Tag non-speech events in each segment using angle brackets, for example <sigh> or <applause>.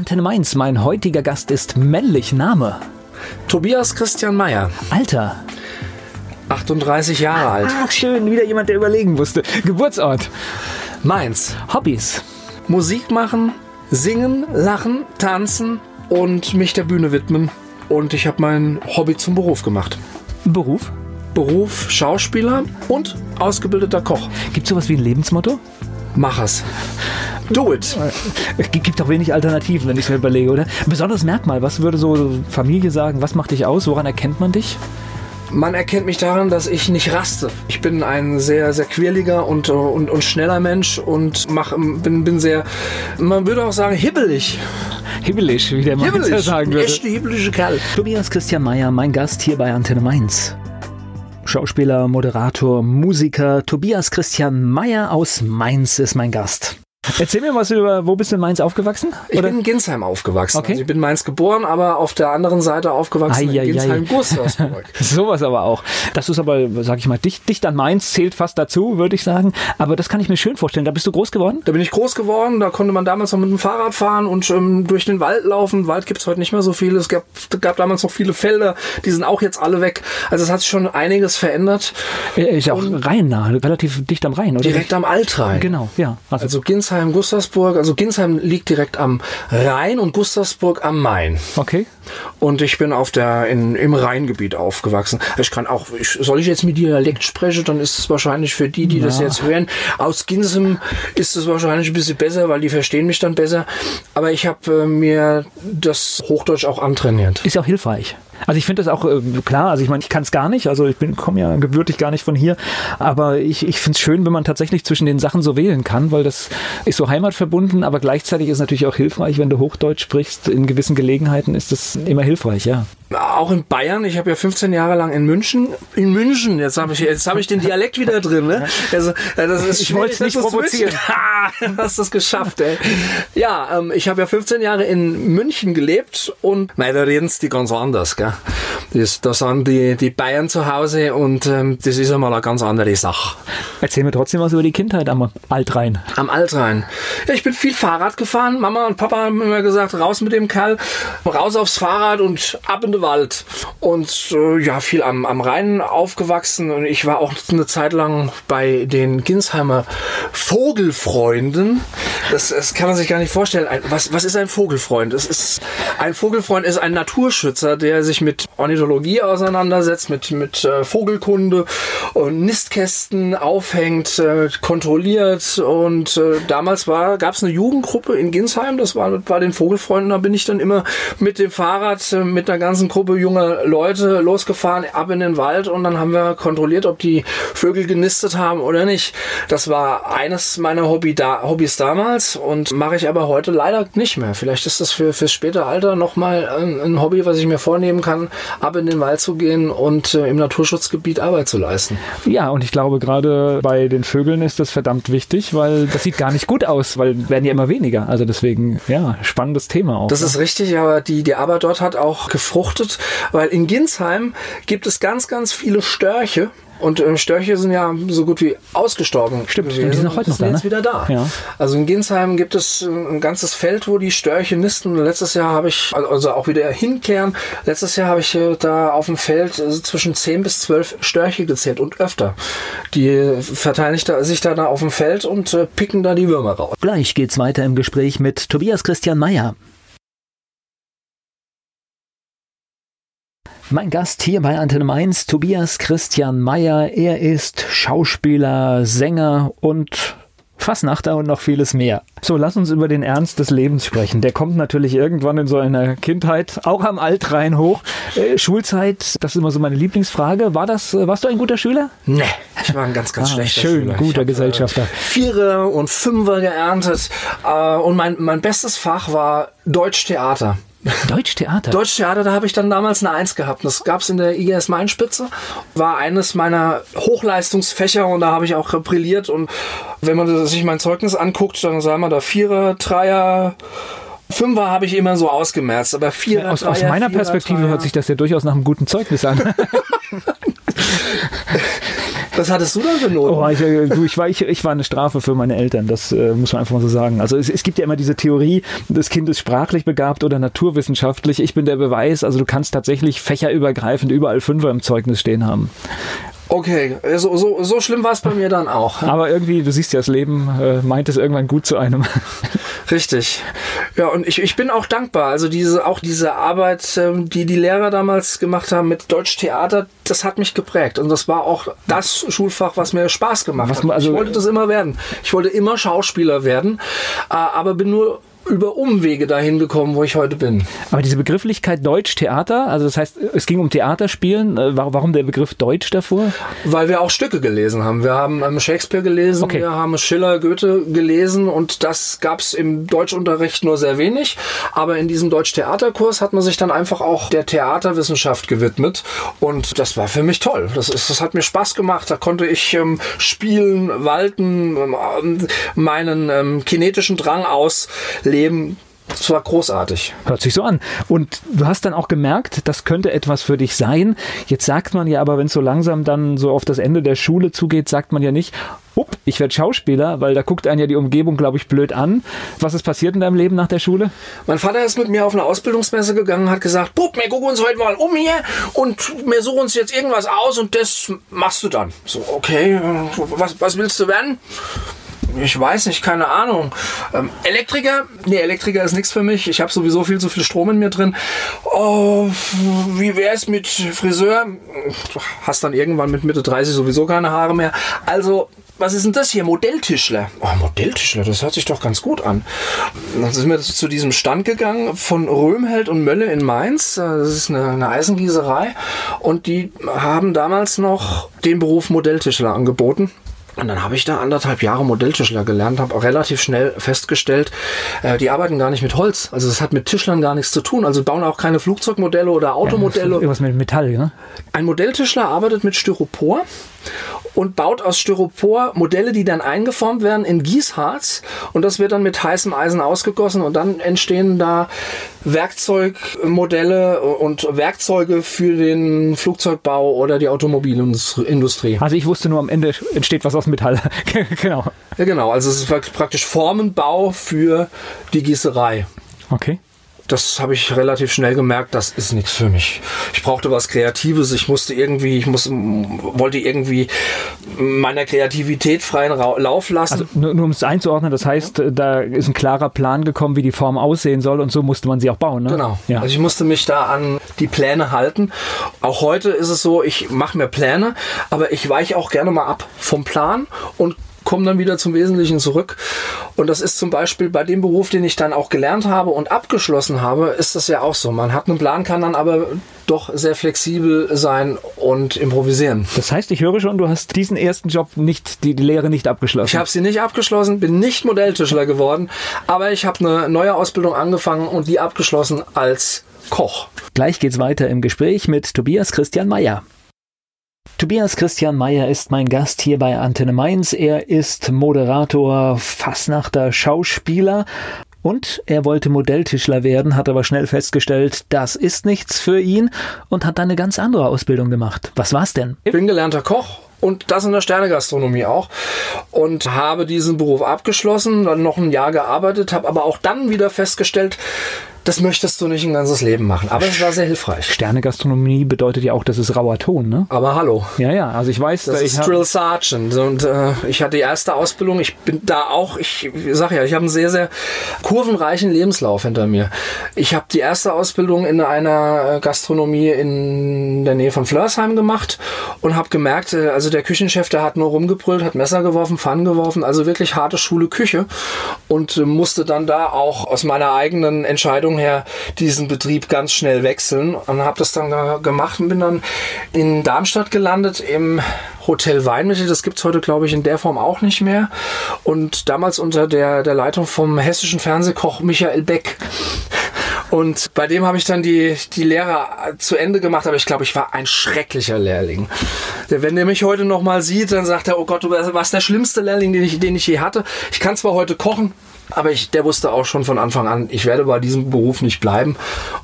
Antenne Mainz. Mein heutiger Gast ist männlich. Name? Tobias Christian Meyer. Alter? 38 Jahre alt. Ach, schön. Wieder jemand, der überlegen musste. Geburtsort? Mainz. Hobbys? Musik machen, singen, lachen, tanzen und mich der Bühne widmen. Und ich habe mein Hobby zum Beruf gemacht. Beruf? Beruf Schauspieler und ausgebildeter Koch. Gibt es sowas wie ein Lebensmotto? Mach es. Do it. Es gibt doch wenig Alternativen, wenn ich es mir überlege, oder? Ein besonderes Merkmal, was würde so Familie sagen? Was macht dich aus? Woran erkennt man dich? Man erkennt mich daran, dass ich nicht raste. Ich bin ein sehr, sehr quirliger und, und, und schneller Mensch und mach, bin, bin sehr, man würde auch sagen, hibbelig. Hibbelig, wie der Mainzer sagen würde. Echte hibbelige Kerl. Tobias Christian Meyer, mein Gast hier bei Antenne Mainz. Schauspieler, Moderator, Musiker Tobias Christian Meyer aus Mainz ist mein Gast. Erzähl mir was über, wo bist du in Mainz aufgewachsen? Ich bin in Ginsheim aufgewachsen. Okay. Also ich bin in Mainz geboren, aber auf der anderen Seite aufgewachsen ei, in ei. Ginsheim-Gustavsburg. <laughs> Sowas aber auch. Das ist aber, sag ich mal, dicht, dicht an Mainz, zählt fast dazu, würde ich sagen. Aber das kann ich mir schön vorstellen. Da bist du groß geworden? Da bin ich groß geworden, da konnte man damals noch mit dem Fahrrad fahren und ähm, durch den Wald laufen. Wald gibt's heute nicht mehr so viel. Es gab, gab damals noch viele Felder, die sind auch jetzt alle weg. Also es hat sich schon einiges verändert. Ist ja auch Rhein nah, relativ dicht am Rhein, oder? Direkt am Altrhein. Genau, ja. Also, Also Ginsheim, Gustavsburg. Also Ginsheim liegt direkt am Rhein und Gustavsburg am Main. okay. Und ich bin auf der in, im Rheingebiet aufgewachsen. Ich kann auch, ich, soll ich jetzt mit Dialekt sprechen, dann ist es wahrscheinlich für die, die das Ja. jetzt hören, aus Ginsem ist es wahrscheinlich ein bisschen besser, weil die verstehen mich dann besser. Aber ich habe äh, mir das Hochdeutsch auch antrainiert. Ist ja auch hilfreich. Also ich finde das auch äh, klar, also ich meine, ich kann es gar nicht, also ich bin komme ja gebürtig gar nicht von hier, aber ich, ich finde es schön, wenn man tatsächlich zwischen den Sachen so wählen kann, weil das ist so heimatverbunden, aber gleichzeitig ist natürlich auch hilfreich, wenn du Hochdeutsch sprichst, in gewissen Gelegenheiten ist das immer hilfreich, ja. Auch in Bayern, ich habe ja 15 Jahre lang in München, in München, jetzt habe ich, jetzt habe ich den Dialekt wieder drin, ne? Also, äh, das ist Ich wollte es nicht provozieren. Ha, <laughs> du hast das geschafft, ey. Ja, ähm, ich habe ja 15 Jahre in München gelebt und nein, da reden die ganz anders, gell? Das, da sind die, die Bayern zu Hause und ähm, das ist einmal eine ganz andere Sache. Erzähl mir trotzdem was über die Kindheit am Altrhein. Am Altrhein. Ja, ich bin viel Fahrrad gefahren. Mama und Papa haben immer gesagt, raus mit dem Kerl, raus aufs Fahrrad und ab in den Wald. Und äh, ja, viel am, am Rhein aufgewachsen. Und ich war auch eine Zeit lang bei den Ginsheimer Vogelfreunden. Das, das kann man sich gar nicht vorstellen. Ein, was, was ist ein Vogelfreund? Es ist, ein Vogelfreund ist ein Naturschützer, der sich mit Ornithologie auseinandersetzt, mit, mit äh, Vogelkunde und Nistkästen aufhängt, äh, kontrolliert. Und äh, damals gab es eine Jugendgruppe in Ginsheim, das war bei den Vogelfreunden. Da bin ich dann immer mit dem Fahrrad äh, mit einer ganzen Gruppe junger Leute losgefahren, ab in den Wald und dann haben wir kontrolliert, ob die Vögel genistet haben oder nicht. Das war eines meiner Hobby da, Hobbys damals und mache ich aber heute leider nicht mehr. Vielleicht ist das für fürs späte Alter nochmal ein, ein Hobby, was ich mir vornehmen kann, ab in den Wald zu gehen und äh, im Naturschutzgebiet Arbeit zu leisten. Ja, und ich glaube, gerade bei den Vögeln ist das verdammt wichtig, weil das sieht gar nicht gut aus, weil werden ja immer weniger. Also deswegen, ja, spannendes Thema auch. Das ne? ist richtig, aber die, die Arbeit dort hat auch gefruchtet, weil in Ginsheim gibt es ganz, ganz viele Störche. Und äh, Störche sind ja so gut wie ausgestorben. Stimmt, gewesen die sind auch heute noch sind da, jetzt ne? wieder da. Ja. Also in Ginsheim gibt es äh, ein ganzes Feld, wo die Störche nisten. Letztes Jahr habe ich, also auch wieder hinkehren, letztes Jahr habe ich äh, da auf dem Feld zwischen 10 bis 12 Störche gezählt und öfter. Die verteilen sich da, da, auf dem Feld und picken da die Würmer raus. Gleich geht's weiter im Gespräch mit Tobias Christian Meyer. Mein Gast hier bei Antenne Mainz, Tobias Christian Meyer. Er ist Schauspieler, Sänger und Fassnachter und noch vieles mehr. So, lass uns über den Ernst des Lebens sprechen. Der kommt natürlich irgendwann in so einer Kindheit, auch am Altrhein hoch. Äh, Schulzeit, das ist immer so meine Lieblingsfrage. War das, äh, warst du ein guter Schüler? Nee, ich war ein ganz, ganz Ah, schlechter schön, Schüler. guter Ich hab, Gesellschafter. Äh, Vierer und Fünfer geerntet. Äh, und mein, mein bestes Fach war Deutschtheater. Deutschtheater. Deutschtheater, da habe ich dann damals eine Eins gehabt. Das gab es in der IGS Mainspitze. War eines meiner Hochleistungsfächer und da habe ich auch brilliert. Und wenn man sich mein Zeugnis anguckt, dann sagen wir da Vierer, Dreier, Fünfer habe ich immer so ausgemerzt. Aber Vierer, aus, aus Dreier, meiner Vierer, Perspektive Dreier. hört sich das ja durchaus nach einem guten Zeugnis an. <laughs> Was hattest du dann für Noten? Oh, ich, äh, du, ich, war, ich, ich war eine Strafe für meine Eltern, das äh, muss man einfach mal so sagen. Also es, es gibt ja immer diese Theorie, das Kind ist sprachlich begabt oder naturwissenschaftlich. Ich bin der Beweis, also du kannst tatsächlich fächerübergreifend überall Fünfer im Zeugnis stehen haben. Okay, so, so, so schlimm war es bei mir dann auch. Aber irgendwie, du siehst ja, das Leben äh, meint es irgendwann gut zu einem. <laughs> Richtig. Ja, und ich, ich bin auch dankbar. Also diese, auch diese Arbeit, ähm, die die Lehrer damals gemacht haben mit Deutsch Theater, das hat mich geprägt. Und das war auch das Schulfach, was mir Spaß gemacht Was hat. also- ich wollte das immer werden. Ich wollte immer Schauspieler werden, äh, aber bin nur über Umwege dahin gekommen, wo ich heute bin. Aber diese Begrifflichkeit Deutsch-Theater, also das heißt, es ging um Theaterspielen. Äh, wa- Warum der Begriff Deutsch davor? Weil wir auch Stücke gelesen haben. Wir haben ähm, Shakespeare gelesen, Okay. wir haben Schiller, Goethe gelesen und das gab es im Deutschunterricht nur sehr wenig. Aber in diesem Deutsch-Theaterkurs hat man sich dann einfach auch der Theaterwissenschaft gewidmet und das war für mich toll. Das, ist, das hat mir Spaß gemacht. Da konnte ich ähm, spielen, walten, ähm, meinen ähm, kinetischen Drang ausleben. Das war großartig. Hört sich so an. Und du hast dann auch gemerkt, das könnte etwas für dich sein. Jetzt sagt man ja aber, wenn es so langsam dann so auf das Ende der Schule zugeht, sagt man ja nicht, up, ich werde Schauspieler, weil da guckt einen ja die Umgebung, glaube ich, blöd an. Was ist passiert in deinem Leben nach der Schule? Mein Vater ist mit mir auf eine Ausbildungsmesse gegangen, hat gesagt, Bub, wir gucken uns heute mal um hier und wir suchen uns jetzt irgendwas aus und das machst du dann. So, okay, äh, was, was willst du werden? Ich weiß nicht, keine Ahnung. Ähm, Elektriker? Nee, Elektriker ist nichts für mich. Ich habe sowieso viel zu viel Strom in mir drin. Oh, wie wär's mit Friseur? Du hast dann irgendwann mit Mitte 30 sowieso keine Haare mehr. Also, was ist denn das hier? Modelltischler. Oh, Modelltischler, das hört sich doch ganz gut an. Dann sind wir zu diesem Stand gegangen von Röhmheld und Mölle in Mainz. Das ist eine, eine Eisengießerei. Und die haben damals noch den Beruf Modelltischler angeboten. Und dann habe ich da anderthalb Jahre Modelltischler gelernt, habe auch relativ schnell festgestellt, äh, die arbeiten gar nicht mit Holz. Also das hat mit Tischlern gar nichts zu tun. Also bauen auch keine Flugzeugmodelle oder Automodelle. Irgendwas mit Metall, ne? Ein Modelltischler arbeitet mit Styropor und baut aus Styropor Modelle, die dann eingeformt werden in Gießharz und das wird dann mit heißem Eisen ausgegossen und dann entstehen da Werkzeugmodelle und Werkzeuge für den Flugzeugbau oder die Automobilindustrie. Also ich wusste nur, am Ende entsteht was aus Metall. <laughs> genau. Ja genau, also es ist praktisch Formenbau für die Gießerei. Okay. Das habe ich relativ schnell gemerkt, das ist nichts für mich. Ich brauchte was Kreatives, ich musste irgendwie, ich muss, wollte irgendwie meiner Kreativität freien Lauf lassen. Also nur, nur um es einzuordnen, das heißt, da ist ein klarer Plan gekommen, wie die Form aussehen soll und so musste man sie auch bauen. Ne? Genau. Ja. Also ich musste mich da an die Pläne halten. Auch heute ist es so, ich mache mir Pläne, aber ich weiche auch gerne mal ab vom Plan und komme dann wieder zum Wesentlichen zurück. Und das ist zum Beispiel bei dem Beruf, den ich dann auch gelernt habe und abgeschlossen habe, ist das ja auch so. Man hat einen Plan, kann dann aber doch sehr flexibel sein und improvisieren. Das heißt, ich höre schon, du hast diesen ersten Job nicht, die, die Lehre nicht abgeschlossen. Ich habe sie nicht abgeschlossen, bin nicht Modelltischler geworden, aber ich habe eine neue Ausbildung angefangen und die abgeschlossen als Koch. Gleich geht's weiter im Gespräch mit Tobias Christian Mayer. Tobias Christian Mayer ist mein Gast hier bei Antenne Mainz. Er ist Moderator, Fassnachter, Schauspieler und er wollte Modelltischler werden, hat aber schnell festgestellt, das ist nichts für ihn und hat dann eine ganz andere Ausbildung gemacht. Was war's denn? Ich bin gelernter Koch und das in der Sternegastronomie auch und habe diesen Beruf abgeschlossen, dann noch ein Jahr gearbeitet, habe aber auch dann wieder festgestellt, das möchtest du nicht ein ganzes Leben machen. Aber es war sehr hilfreich. Sternegastronomie bedeutet ja auch, das ist rauer Ton, ne? Aber hallo. Ja, ja, also ich weiß, Das ich ist Drill Sergeant und äh, ich hatte die erste Ausbildung. Ich bin da auch, ich sag ja, ich habe einen sehr, sehr kurvenreichen Lebenslauf hinter mir. Ich habe die erste Ausbildung in einer äh, Gastronomie in der Nähe von Flörsheim gemacht und habe gemerkt, äh, also der Küchenchef, der hat nur rumgebrüllt, hat Messer geworfen, Pfannen geworfen, also wirklich harte Schule Küche und äh, musste dann da auch aus meiner eigenen Entscheidung her diesen Betrieb ganz schnell wechseln und habe das dann ge- gemacht und bin dann in Darmstadt gelandet im Hotel Weinmittel. Das gibt's heute, glaube ich, in der Form auch nicht mehr. Und damals unter der, der Leitung vom hessischen Fernsehkoch Michael Beck. Und bei dem habe ich dann die, die Lehre zu Ende gemacht, aber ich glaube, ich war ein schrecklicher Lehrling. Wenn der mich heute noch mal sieht, dann sagt er, oh Gott, du warst der schlimmste Lehrling, den ich, den ich je hatte. Ich kann zwar heute kochen, aber ich, der wusste auch schon von Anfang an, ich werde bei diesem Beruf nicht bleiben.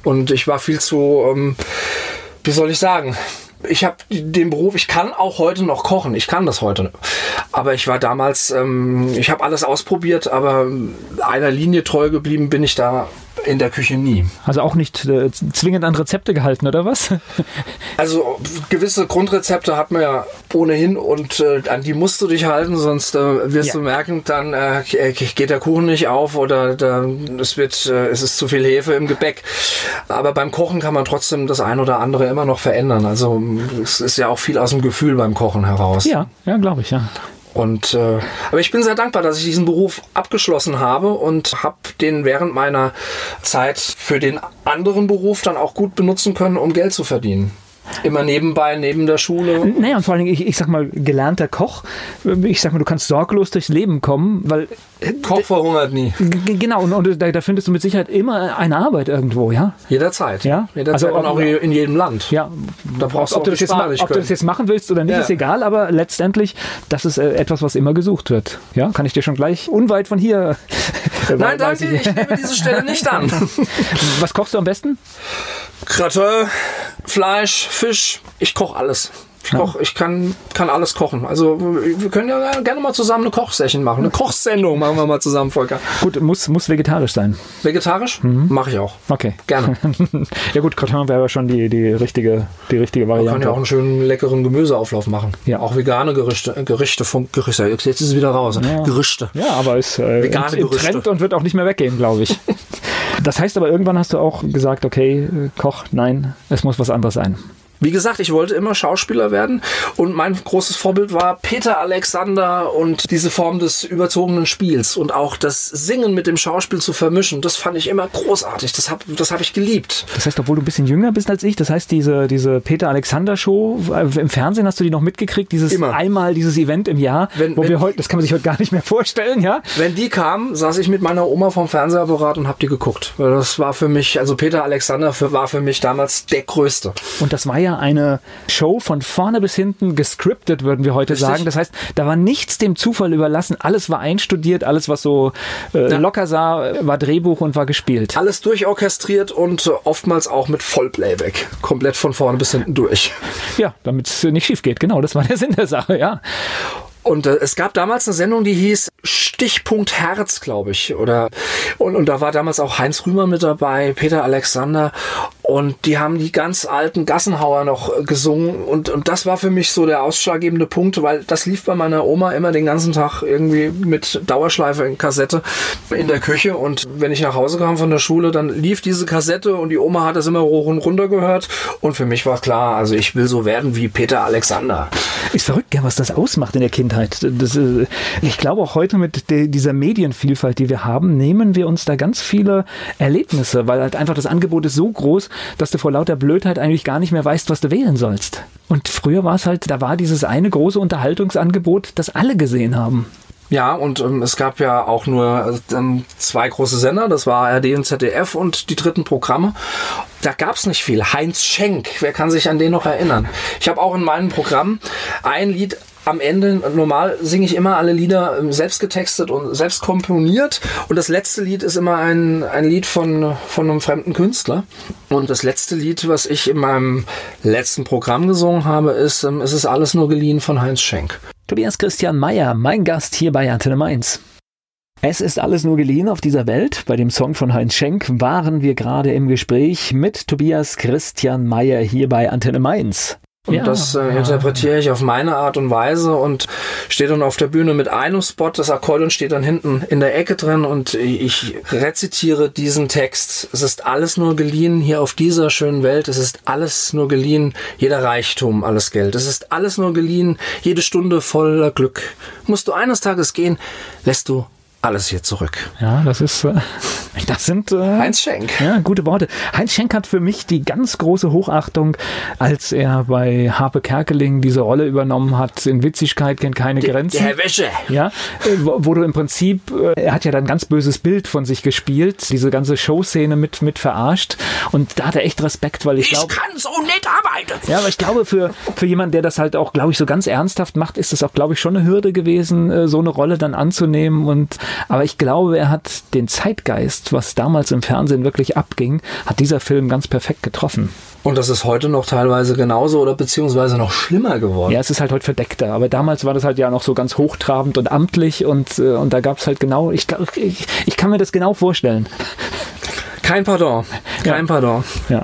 Und ich war viel zu, ähm, wie soll ich sagen, Ich habe den Beruf, ich kann auch heute noch kochen. Ich kann das heute. Aber ich war damals, ähm, ich habe alles ausprobiert, aber einer Linie treu geblieben bin ich da in der Küche nie. Also auch nicht äh, zwingend an Rezepte gehalten, oder was? <laughs> Also gewisse Grundrezepte hat man ja ohnehin und äh, an die musst du dich halten, sonst äh, wirst ja. du merken, dann äh, geht der Kuchen nicht auf oder da, es wird, äh, es ist zu viel Hefe im Gebäck. Aber beim Kochen kann man trotzdem das ein oder andere immer noch verändern. Also es ist ja auch viel aus dem Gefühl beim Kochen heraus. Ja, ja, glaube ich, ja. Und äh, aber ich bin sehr dankbar, dass ich diesen Beruf abgeschlossen habe und habe den während meiner Zeit für den anderen Beruf dann auch gut benutzen können, um Geld zu verdienen. Immer nebenbei, neben der Schule. Naja, und vor allem, ich, ich sag mal, gelernter Koch. Ich sag mal, du kannst sorglos durchs Leben kommen, weil. Koch verhungert nie. Genau, und, und da, da, findest du mit Sicherheit immer eine Arbeit irgendwo, ja? Jederzeit. Ja. Jederzeit also, und auch in jedem Land. Ja. Da brauchst ob, du, ob, du, das jetzt, ob du das jetzt machen willst oder nicht, ja. ist egal, aber letztendlich, das ist äh, etwas, was immer gesucht wird. Ja, kann ich dir schon gleich unweit von hier. <laughs> Nein, danke, ich, ich nehme diese Stelle nicht an. <laughs> was kochst du am besten? Gratin, Fleisch, Fisch, ich koche alles. Ich, koch, ich kann, kann alles kochen. Also wir können ja gerne mal zusammen eine Kochsession machen. Eine Kochsendung machen wir mal zusammen, Volker. Gut, muss, muss vegetarisch sein. Vegetarisch? Mhm. Mache ich auch. Okay. Gerne. <laughs> ja gut, Gratin wäre schon die, die, richtige, die richtige Variante. Man kann ja auch einen schönen leckeren Gemüseauflauf machen. Ja. Auch vegane Gerichte. Gerichte vom Gerichte. Jetzt ist es wieder raus. Ja. Gerichte. Ja, aber ist äh, vegane im, im Trend und wird auch nicht mehr weggehen, glaube ich. <laughs> Das heißt aber, irgendwann hast du auch gesagt, okay, äh, Koch, nein, es muss was anderes sein. Wie gesagt, ich wollte immer Schauspieler werden und mein großes Vorbild war Peter Alexander und diese Form des überzogenen Spiels und auch das Singen mit dem Schauspiel zu vermischen. Das fand ich immer großartig. Das habe das hab ich geliebt. Das heißt, obwohl du ein bisschen jünger bist als ich, das heißt, diese, diese Peter Alexander Show äh, im Fernsehen hast du die noch mitgekriegt, dieses immer. einmal dieses Event im Jahr, wenn, wo wenn, wir heute, das kann man sich heute gar nicht mehr vorstellen, ja? Wenn die kam, saß ich mit meiner Oma vom Fernsehapparat und habe die geguckt. Weil das war für mich, also Peter Alexander für, war für mich damals der Größte. Und das war ja ja eine Show von vorne bis hinten gescriptet, würden wir heute Richtig. sagen. Das heißt, da war nichts dem Zufall überlassen. Alles war einstudiert, alles, was so äh, ja. locker sah, war Drehbuch und war gespielt. Alles durchorchestriert und oftmals auch mit Vollplayback. Komplett von vorne bis hinten durch. Ja, damit es nicht schief geht. Genau, das war der <laughs> Sinn der Sache, ja. Und äh, es gab damals eine Sendung, die hieß Stichpunkt Herz, glaube ich. Oder und, und da war damals auch Heinz Rümer mit dabei, Peter Alexander. Und die haben die ganz alten Gassenhauer noch äh, gesungen. Und, und das war für mich so der ausschlaggebende Punkt, weil das lief bei meiner Oma immer den ganzen Tag irgendwie mit Dauerschleife in Kassette in der Küche. Und wenn ich nach Hause kam von der Schule, dann lief diese Kassette und die Oma hat das immer hoch und runter gehört. Und für mich war klar, also ich will so werden wie Peter Alexander. Ist verrückt, ja, was das ausmacht in der Kindheit. Das, äh, ich glaube auch heute mit dieser Medienvielfalt, die wir haben, nehmen wir uns da ganz viele Erlebnisse, weil halt einfach das Angebot ist so groß, dass du vor lauter Blödheit eigentlich gar nicht mehr weißt, was du wählen sollst. Und früher war es halt, da war dieses eine große Unterhaltungsangebot, das alle gesehen haben. Ja, und ähm, es gab ja auch nur ähm, zwei große Sender, das war ARD und ZDF und die dritten Programme. Da gab es nicht viel. Heinz Schenk, wer kann sich an den noch erinnern? Ich habe auch in meinem Programm ein Lied am Ende, normal singe ich immer alle Lieder ähm, selbst getextet und selbst komponiert. Und das letzte Lied ist immer ein, ein Lied von, von einem fremden Künstler. Und das letzte Lied, was ich in meinem letzten Programm gesungen habe, ist ähm, Es ist alles nur geliehen von Heinz Schenk. Tobias Christian Meyer, mein Gast hier bei Antenne Mainz. Es ist alles nur geliehen auf dieser Welt. Bei dem Song von Heinz Schenk waren wir gerade im Gespräch mit Tobias Christian Meyer hier bei Antenne Mainz. Und ja, das äh, ja. interpretiere ich auf meine Art und Weise und stehe dann auf der Bühne mit einem Spot. Das Akkordeon steht dann hinten in der Ecke drin und ich rezitiere diesen Text. Es ist alles nur geliehen hier auf dieser schönen Welt. Es ist alles nur geliehen, jeder Reichtum, alles Geld. Es ist alles nur geliehen, jede Stunde voller Glück. Musst du eines Tages gehen, lässt du alles hier zurück. Ja, das ist, äh, <laughs> das sind äh, Heinz Schenk. Ja, gute Worte. Heinz Schenk hat für mich die ganz große Hochachtung, als er bei Harpe Kerkeling diese Rolle übernommen hat. In Witzigkeit kennt keine der, Grenzen. Der Wäsche. Ja, äh, wo, wo, du im Prinzip, äh, er hat ja dann ein ganz böses Bild von sich gespielt, diese ganze Showszene mit mit verarscht und da hat er echt Respekt, weil ich glaube, ich kann so nicht arbeiten. Ja, aber ich glaube, für, für jemanden, der das halt auch, glaube ich, so ganz ernsthaft macht, ist das auch, glaube ich, schon eine Hürde gewesen, äh, so eine Rolle dann anzunehmen. Und aber ich glaube, er hat den Zeitgeist, was damals im Fernsehen wirklich abging, hat dieser Film ganz perfekt getroffen. Und das ist heute noch teilweise genauso oder beziehungsweise noch schlimmer geworden. Ja, es ist halt heute verdeckter. Aber damals war das halt ja noch so ganz hochtrabend und amtlich und, äh, und da gab es halt genau, ich, ich, ich kann mir das genau vorstellen. Kein Pardon. Kein ja. Pardon. Ja.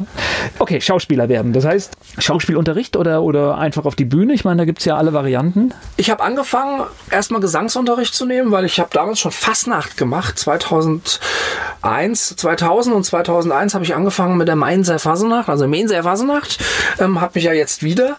Okay, Schauspieler werden. Das heißt, Schauspielunterricht oder, oder einfach auf die Bühne? Ich meine, da gibt es ja alle Varianten. Ich habe angefangen, erstmal Gesangsunterricht zu nehmen, weil ich habe damals schon Fastnacht gemacht. 2001, 2000 und 2001 habe ich angefangen mit der Mainzer Fasenacht, also Mainzer Fasenacht. Ähm, hat mich ja jetzt wieder.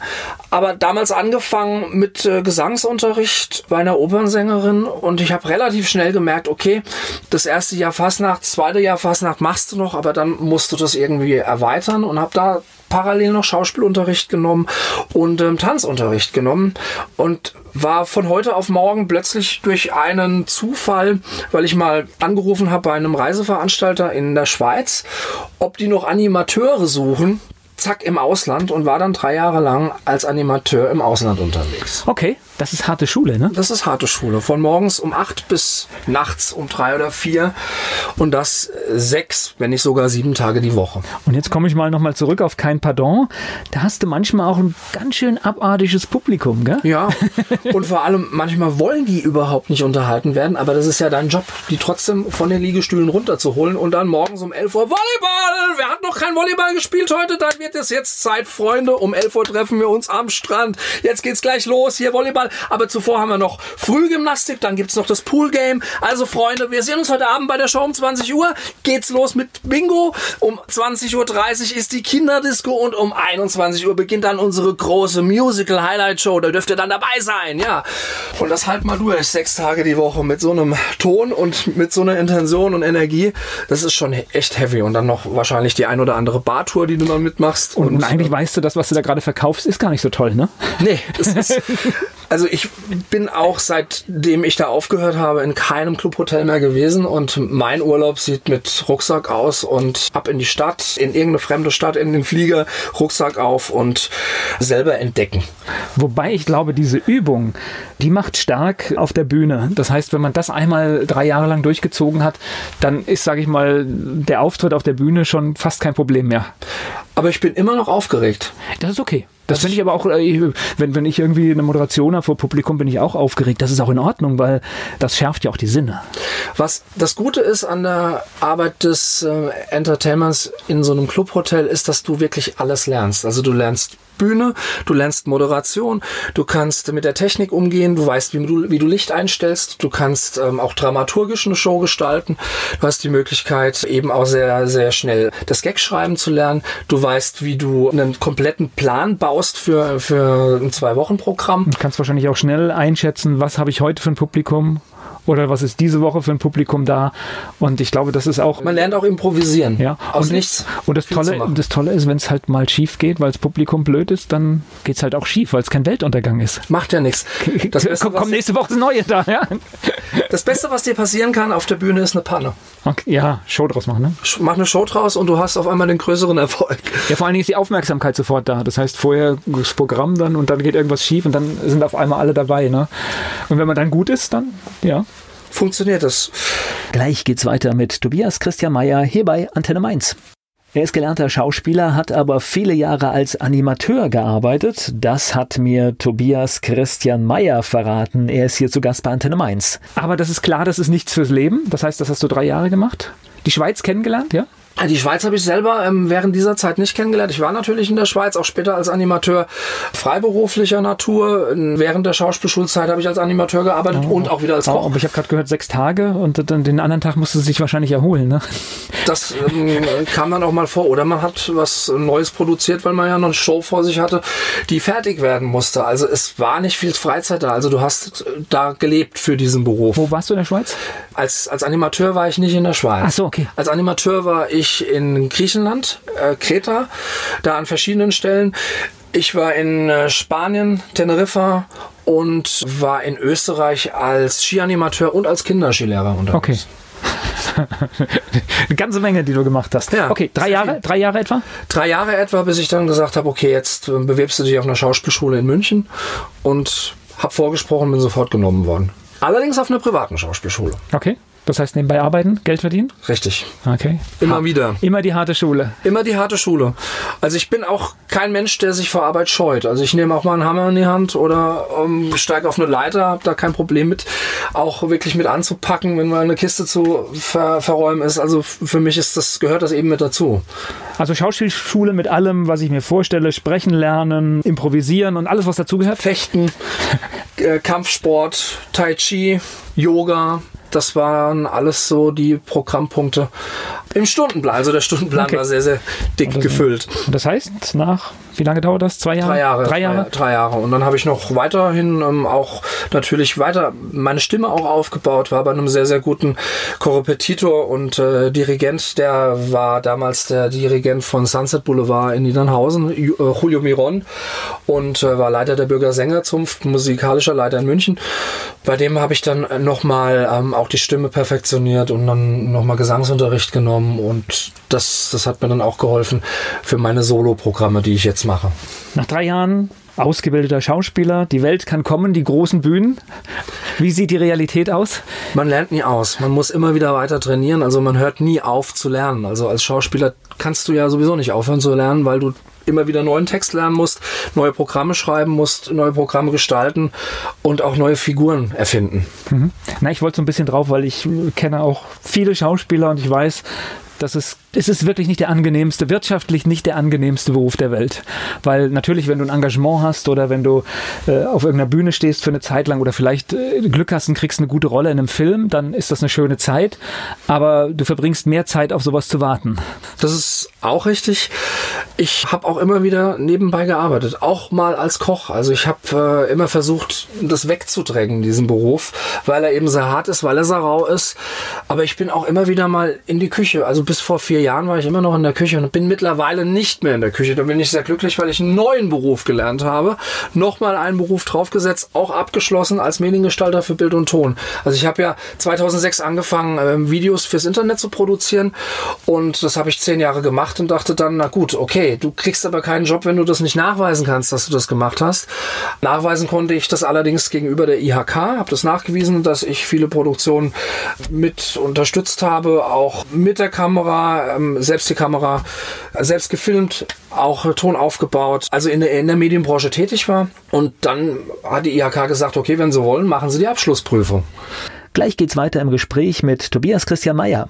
Aber damals angefangen mit äh, Gesangsunterricht bei einer Opernsängerin und ich habe relativ schnell gemerkt, okay, das erste Jahr Fastnacht, zweite Jahr Fastnacht machst du noch, aber dann musst du das irgendwie erweitern und habe da parallel noch Schauspielunterricht genommen und ähm, Tanzunterricht genommen und war von heute auf morgen plötzlich durch einen Zufall, weil ich mal angerufen habe bei einem Reiseveranstalter in der Schweiz, ob die noch Animateure suchen zack im Ausland und war dann drei Jahre lang als Animateur im Ausland unterwegs. Okay, das ist harte Schule, ne? Das ist harte Schule. Von morgens um acht bis nachts um drei oder vier und das sechs, wenn nicht sogar sieben Tage die Woche. Und jetzt komme ich mal nochmal zurück auf kein Pardon. Da hast du manchmal auch ein ganz schön abartiges Publikum, gell? Ja. <laughs> Und vor allem manchmal wollen die überhaupt nicht unterhalten werden, aber das ist ja dein Job, die trotzdem von den Liegestühlen runterzuholen und dann morgens um elf Uhr Volleyball! Wer hat noch kein Volleyball gespielt heute? Dann wird es jetzt Zeit, Freunde. Um 11 Uhr treffen wir uns am Strand. Jetzt geht's gleich los, hier Volleyball. Aber zuvor haben wir noch Frühgymnastik, dann gibt's noch das Poolgame. Also Freunde, wir sehen uns heute Abend bei der Show um 20 Uhr. Geht's los mit Bingo. Um 20.30 Uhr ist die Kinderdisco und um 21 Uhr beginnt dann unsere große Musical Highlight Show. Da dürft ihr dann dabei sein, ja. Und das halt mal durch, sechs Tage die Woche mit so einem Ton und mit so einer Intention und Energie. Das ist schon echt heavy. Und dann noch wahrscheinlich die ein oder andere Bartour, die du dann mitmachst machst. Und, und eigentlich weißt du, das, was du da gerade verkaufst, ist gar nicht so toll, ne? Nee, das ist, <laughs> also ich bin auch seitdem ich da aufgehört habe in keinem Clubhotel mehr gewesen und mein Urlaub sieht mit Rucksack aus und ab in die Stadt, in irgendeine fremde Stadt, in den Flieger, Rucksack auf und selber entdecken. Wobei ich glaube, diese Übung, die macht stark auf der Bühne. Das heißt, wenn man das einmal drei Jahre lang durchgezogen hat, dann ist, sage ich mal, der Auftritt auf der Bühne schon fast kein Problem mehr. Aber ich bin immer noch aufgeregt. Das ist okay. Das, finde ich aber auch, äh, wenn, wenn ich irgendwie eine Moderation habe vor Publikum, bin ich auch aufgeregt. Das ist auch in Ordnung, weil das schärft ja auch die Sinne. Was das Gute ist an der Arbeit des äh, Entertainments in so einem Clubhotel, ist, dass du wirklich alles lernst. Also du lernst Bühne, du lernst Moderation, du kannst mit der Technik umgehen, du weißt, wie du, wie du Licht einstellst, du kannst ähm, auch dramaturgisch eine Show gestalten, du hast die Möglichkeit eben auch sehr, sehr schnell das Gag schreiben zu lernen, du weißt, wie du einen kompletten Plan baust für, für ein Zwei-Wochen-Programm. Du kannst wahrscheinlich auch schnell einschätzen, was habe ich heute für ein Publikum, oder was ist diese Woche für ein Publikum da. Und ich glaube, das ist auch. Man lernt auch improvisieren. Ja. Aus und, nichts. Und das Tolle, das Tolle ist, wenn es halt mal schief geht, weil das Publikum blöd ist, dann geht es halt auch schief, weil es kein Weltuntergang ist. Macht ja nichts. Das <laughs> Beste, komm, komm nächste Woche das Neue da, ja. Das Beste, was dir passieren kann auf der Bühne, ist eine Panne. Okay, ja, Show draus machen, ne? Mach eine Show draus und du hast auf einmal den größeren Erfolg. Ja, vor allen Dingen ist die Aufmerksamkeit sofort da. Das heißt, vorher das Programm dann und dann geht irgendwas schief und dann sind auf einmal alle dabei, ne? Und wenn man dann gut ist, dann, ja funktioniert das. Gleich geht's weiter mit Tobias Christian Mayer hier bei Antenne Mainz. Er ist gelernter Schauspieler, hat aber viele Jahre als Animateur gearbeitet. Das hat mir Tobias Christian Mayer verraten. Er ist hier zu Gast bei Antenne Mainz. Aber das ist klar, das ist nichts fürs Leben. Das heißt, das hast du drei Jahre gemacht? Die Schweiz kennengelernt, ja? Die Schweiz habe ich selber ähm, während dieser Zeit nicht kennengelernt. Ich war natürlich in der Schweiz, auch später als Animateur freiberuflicher Natur. Während der Schauspielschulzeit habe ich als Animateur gearbeitet oh, und auch wieder als Koch. Aber ich habe gerade gehört, sechs Tage und dann den anderen Tag musste sich wahrscheinlich erholen, ne? Das ähm, kam dann auch mal vor. Oder man hat was Neues produziert, weil man ja noch eine Show vor sich hatte, die fertig werden musste. Also es war nicht viel Freizeit da. Also du hast da gelebt für diesen Beruf. Wo warst du in der Schweiz? Als, als Animateur war ich nicht in der Schweiz. Ach so, okay. Als Animateur war ich ich in Griechenland, äh, Kreta, da an verschiedenen Stellen. Ich war in äh, Spanien, Teneriffa und war in Österreich als Skianimateur und als Kinderskilehrer unterwegs. Okay. <laughs> Eine ganze Menge, die du gemacht hast. Ja, okay, drei Jahre, drei Jahre etwa? Drei Jahre etwa, bis ich dann gesagt habe, okay, jetzt äh, bewirbst du dich auf einer Schauspielschule in München und habe vorgesprochen, bin sofort genommen worden. Allerdings auf einer privaten Schauspielschule. Okay. Das heißt, nebenbei arbeiten, Geld verdienen? Richtig. Okay. Immer Ha- wieder. Immer die harte Schule. Immer die harte Schule. Also ich bin auch kein Mensch, der sich vor Arbeit scheut. Also ich nehme auch mal einen Hammer in die Hand oder ähm, steige auf eine Leiter, habe da kein Problem mit, auch wirklich mit anzupacken, wenn mal eine Kiste zu ver verräumen ist. Also für mich ist das gehört das eben mit dazu. Also Schauspielschule mit allem, was ich mir vorstelle, sprechen lernen, improvisieren und alles, was dazugehört. Fechten, <laughs> äh, Kampfsport, Tai Chi, Yoga. Das waren alles so die Programmpunkte im Stundenplan. Also der Stundenplan Okay. war sehr, sehr dick gefüllt. Und das heißt, nach, wie lange dauert das? Zwei Jahre? Drei Jahre. Drei Jahre? Drei, Jahre. Und dann habe ich noch weiterhin ähm, auch natürlich weiter meine Stimme auch aufgebaut, war bei einem sehr, sehr guten Korrepetitor und äh, Dirigent, der war damals der Dirigent von Sunset Boulevard in Niedernhausen, äh, Julio Miron und äh, war Leiter der Bürgersängerzunft, musikalischer Leiter in München. Bei dem habe ich dann nochmal ähm, auch die Stimme perfektioniert und dann nochmal Gesangsunterricht genommen und das, das hat mir dann auch geholfen für meine Soloprogramme, die ich jetzt mache. Nach drei Jahren ausgebildeter Schauspieler, die Welt kann kommen, die großen Bühnen. Wie sieht die Realität aus? Man lernt nie aus. Man muss immer wieder weiter trainieren. Also man hört nie auf zu lernen. Also als Schauspieler kannst du ja sowieso nicht aufhören zu lernen, weil du immer wieder neuen Text lernen musst, neue Programme schreiben musst, neue Programme gestalten und auch neue Figuren erfinden. Na, ich wollte so ein bisschen drauf, weil ich kenne auch viele Schauspieler und ich weiß, dass es, es ist wirklich nicht der angenehmste, wirtschaftlich nicht der angenehmste Beruf der Welt. Weil natürlich, wenn du ein Engagement hast oder wenn du äh, auf irgendeiner Bühne stehst für eine Zeit lang oder vielleicht äh, Glück hast und kriegst eine gute Rolle in einem Film, dann ist das eine schöne Zeit. Aber du verbringst mehr Zeit auf sowas zu warten. Das ist auch richtig. Ich habe auch immer wieder nebenbei gearbeitet, auch mal als Koch. Also ich habe äh, immer versucht, das wegzudrängen, diesen Beruf, weil er eben sehr hart ist, weil er sehr rau ist. Aber ich bin auch immer wieder mal in die Küche. Also bis vor vier Jahren war ich immer noch in der Küche und bin mittlerweile nicht mehr in der Küche. Da bin ich sehr glücklich, weil ich einen neuen Beruf gelernt habe. Nochmal einen Beruf draufgesetzt, auch abgeschlossen als Mediengestalter für Bild und Ton. Also ich habe ja 2006 angefangen, ähm, Videos fürs Internet zu produzieren und das habe ich zehn Jahre gemacht und dachte dann, na gut, okay, du kriegst aber keinen Job, wenn du das nicht nachweisen kannst, dass du das gemacht hast. Nachweisen konnte ich das allerdings gegenüber der IHK, habe das nachgewiesen, dass ich viele Produktionen mit unterstützt habe, auch mit der Kamera, ähm, selbst die Kamera, selbst gefilmt, auch Ton aufgebaut, also in der, in der Medienbranche tätig war. Und dann hat die IHK gesagt, okay, wenn Sie wollen, machen Sie die Abschlussprüfung. Gleich geht's weiter im Gespräch mit Tobias Christian Mayer.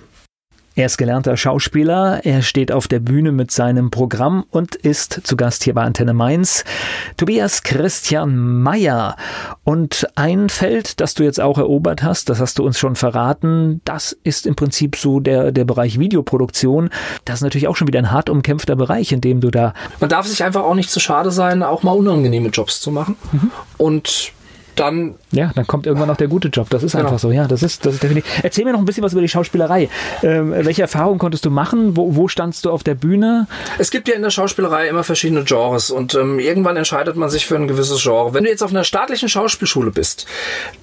Er ist gelernter Schauspieler, er steht auf der Bühne mit seinem Programm und ist zu Gast hier bei Antenne Mainz. Tobias Christian Mayer. Und ein Feld, das du jetzt auch erobert hast, das hast du uns schon verraten, das ist im Prinzip so der, der Bereich Videoproduktion. Das ist natürlich auch schon wieder ein hart umkämpfter Bereich, in dem du da Man darf sich einfach auch nicht zu schade sein, auch mal unangenehme Jobs zu machen. Und dann Ja, dann kommt irgendwann noch der gute Job. Das ist Genau. einfach so. Ja, das ist, das ist definitiv. Erzähl mir noch ein bisschen was über die Schauspielerei. Ähm, welche Erfahrungen konntest du machen? Wo, wo standst du auf der Bühne? Es gibt ja in der Schauspielerei immer verschiedene Genres und ähm, irgendwann entscheidet man sich für ein gewisses Genre. Wenn du jetzt auf einer staatlichen Schauspielschule bist,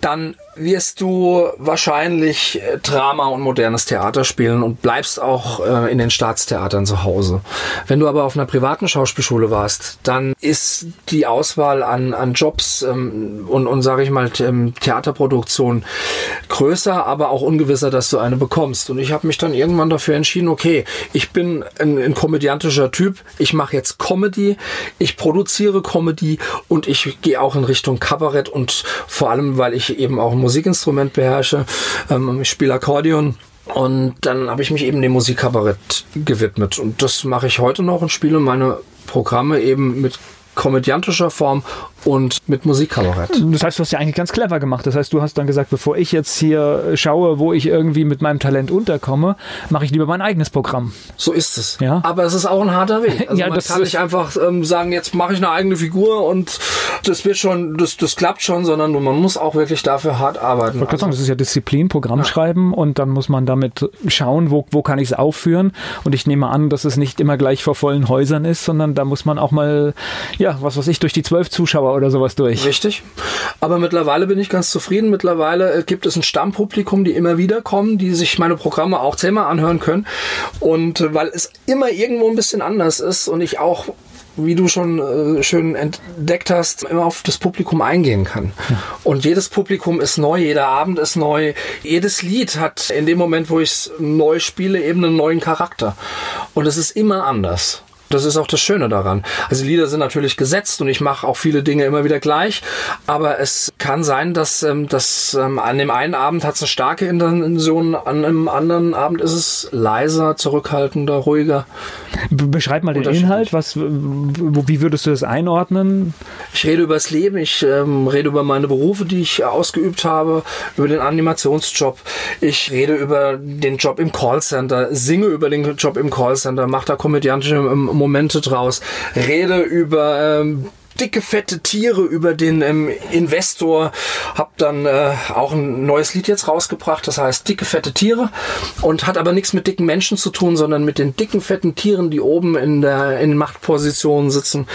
dann wirst du wahrscheinlich äh, Drama und modernes Theater spielen und bleibst auch äh, in den Staatstheatern zu Hause. Wenn du aber auf einer privaten Schauspielschule warst, dann ist die Auswahl an, an Jobs ähm, und, und sage ich mal ähm, Theaterproduktion größer, aber auch ungewisser, dass du eine bekommst. Und ich habe mich dann irgendwann dafür entschieden, okay, ich bin ein, ein komödiantischer Typ, ich mache jetzt Comedy, ich produziere Comedy und ich gehe auch in Richtung Kabarett und vor allem, weil ich eben auch ein Musikinstrument beherrsche, ähm, ich spiele Akkordeon. Und dann habe ich mich eben dem Musikkabarett gewidmet. Und das mache ich heute noch und spiele meine Programme eben mit komödiantischer Form und mit Musikkabarett. Das heißt, du hast ja eigentlich ganz clever gemacht. Das heißt, du hast dann gesagt, bevor ich jetzt hier schaue, wo ich irgendwie mit meinem Talent unterkomme, mache ich lieber mein eigenes Programm. So ist es. Ja. Aber es ist auch ein harter Weg. <laughs> Also Ja, man das kann nicht einfach ähm, sagen, jetzt mache ich eine eigene Figur und das wird schon, das, das klappt schon, sondern man muss auch wirklich dafür hart arbeiten. Ich wollte sagen, das ist ja Disziplin, Programm ja. schreiben und dann muss man damit schauen, wo, wo kann ich es aufführen. Und ich nehme an, dass es nicht immer gleich vor vollen Häusern ist, sondern da muss man auch mal, ja, was weiß ich, durch die zwölf Zuschauer oder sowas durch. Richtig. Aber mittlerweile bin ich ganz zufrieden. Mittlerweile äh, gibt es ein Stammpublikum, die immer wieder kommen, die sich meine Programme auch zehnmal anhören können. Und äh, weil es immer irgendwo ein bisschen anders ist und ich auch wie du schon äh, schön entdeckt hast, immer auf das Publikum eingehen kann. Ja. Und jedes Publikum ist neu, jeder Abend ist neu. Jedes Lied hat in dem Moment, wo ich es neu spiele, eben einen neuen Charakter. Und es ist immer anders. Das ist auch das Schöne daran. Also Lieder sind natürlich gesetzt und ich mache auch viele Dinge immer wieder gleich, aber es kann sein, dass, ähm, dass ähm, an dem einen Abend hat es eine starke Intention, an einem anderen Abend ist es leiser, zurückhaltender, ruhiger. Beschreib mal den Inhalt, was, wie würdest du das einordnen? Ich rede über das Leben, ich ähm, rede über meine Berufe, die ich ausgeübt habe, über den Animationsjob, ich rede über den Job im Callcenter, singe über den Job im Callcenter, mache da komödiantische ähm, Momente draus. Rede über ähm, dicke, fette Tiere über den ähm, Investor. Hab dann äh, auch ein neues Lied jetzt rausgebracht, das heißt Dicke, fette Tiere und hat aber nichts mit dicken Menschen zu tun, sondern mit den dicken, fetten Tieren, die oben in der in Machtpositionen sitzen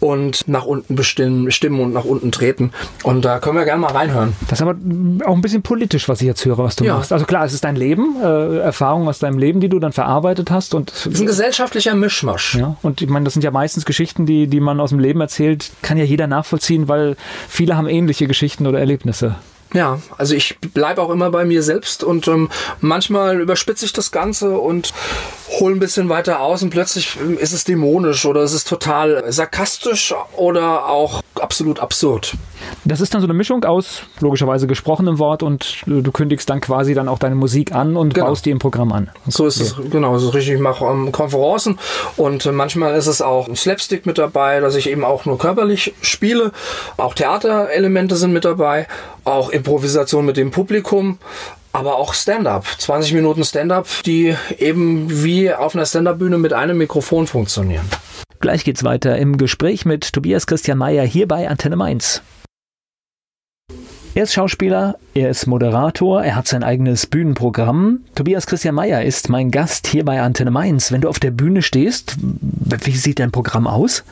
und nach unten bestimmen, stimmen und nach unten treten. Und da können wir gerne mal reinhören. Das ist aber auch ein bisschen politisch, was ich jetzt höre, was du ja. machst. Also klar, es ist dein Leben, äh, Erfahrung aus deinem Leben, die du dann verarbeitet hast. Und das ist ein gesellschaftlicher Mischmasch. Ja, und ich meine, das sind ja meistens Geschichten, die, die man aus dem Leben erzählt, kann ja jeder nachvollziehen, weil viele haben ähnliche Geschichten oder Erlebnisse. Ja, also ich bleibe auch immer bei mir selbst und ähm, manchmal überspitze ich das Ganze und hole ein bisschen weiter aus und plötzlich ähm, ist es dämonisch oder es ist total sarkastisch oder auch absolut absurd. Das ist dann so eine Mischung aus logischerweise gesprochenem Wort und du kündigst dann quasi dann auch deine Musik an und genau. baust die im Programm an. So ist es, genau, so richtig. Ich mache ähm, Konferenzen und äh, manchmal ist es auch ein Slapstick mit dabei, dass ich eben auch nur körperlich spiele. Auch Theaterelemente sind mit dabei, auch Improvisation mit dem Publikum aber auch Stand-up. 20 Minuten Stand-up, die eben wie auf einer Stand-up-Bühne mit einem Mikrofon funktionieren. Gleich geht's weiter im Gespräch mit Tobias Christian Mayer hier bei Antenne Mainz. Er ist Schauspieler, er ist Moderator, er hat sein eigenes Bühnenprogramm. Tobias Christian Mayer ist mein Gast hier bei Antenne Mainz. Wenn du auf der Bühne stehst, wie sieht dein Programm aus?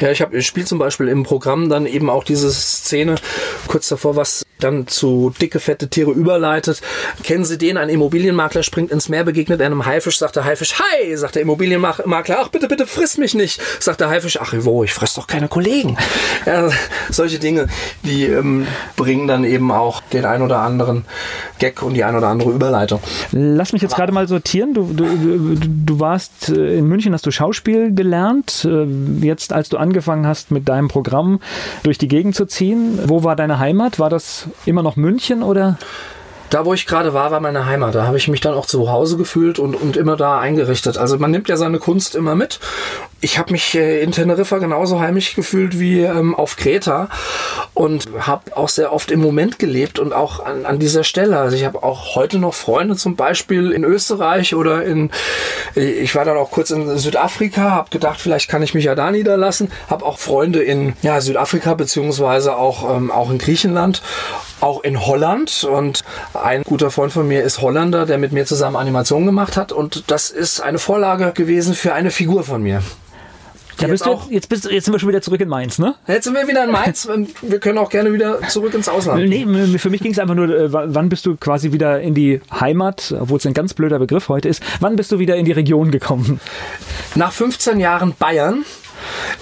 Ja, ich, hab, ich spiele zum Beispiel im Programm dann eben auch diese Szene kurz davor, was dann zu dicke, fette Tiere überleitet. Kennen Sie den? Ein Immobilienmakler springt ins Meer, begegnet einem Haifisch, sagt der Haifisch, hi, sagt der Immobilienmakler, ach bitte, bitte friss mich nicht, sagt der Haifisch, ach wo, ich fress doch keine Kollegen. <laughs> Ja, solche Dinge, die ähm, bringen dann eben auch den ein oder anderen Gag und die ein oder andere Überleitung. Lass mich jetzt gerade mal sortieren. Du, du, du warst äh, in München, hast du Schauspiel gelernt. Äh, jetzt, als du angefangen hast, mit deinem Programm durch die Gegend zu ziehen, wo war deine Heimat? War das immer noch München oder? Da, wo ich gerade war, war meine Heimat. Da habe ich mich dann auch zu Hause gefühlt und, und immer da eingerichtet. Also man nimmt ja seine Kunst immer mit. Ich habe mich äh, in Teneriffa genauso heimisch gefühlt wie ähm, auf Kreta und habe auch sehr oft im Moment gelebt und auch an, an dieser Stelle. Also ich habe auch heute noch Freunde zum Beispiel in Österreich oder in, äh, ich war dann auch kurz in Südafrika, habe gedacht, vielleicht kann ich mich ja da niederlassen. Habe auch Freunde in ja, Südafrika beziehungsweise auch, ähm, auch in Griechenland auch in Holland und ein guter Freund von mir ist Holländer, der mit mir zusammen Animationen gemacht hat und das ist eine Vorlage gewesen für eine Figur von mir. Ja, bist du, jetzt, bist, jetzt sind wir schon wieder zurück in Mainz, ne? Jetzt sind wir wieder in Mainz und <laughs> wir können auch gerne wieder zurück ins Ausland. Nee, für mich ging es einfach nur, äh, wann bist du quasi wieder in die Heimat, obwohl es ein ganz blöder Begriff heute ist, wann bist du wieder in die Region gekommen? Nach 15 Jahren Bayern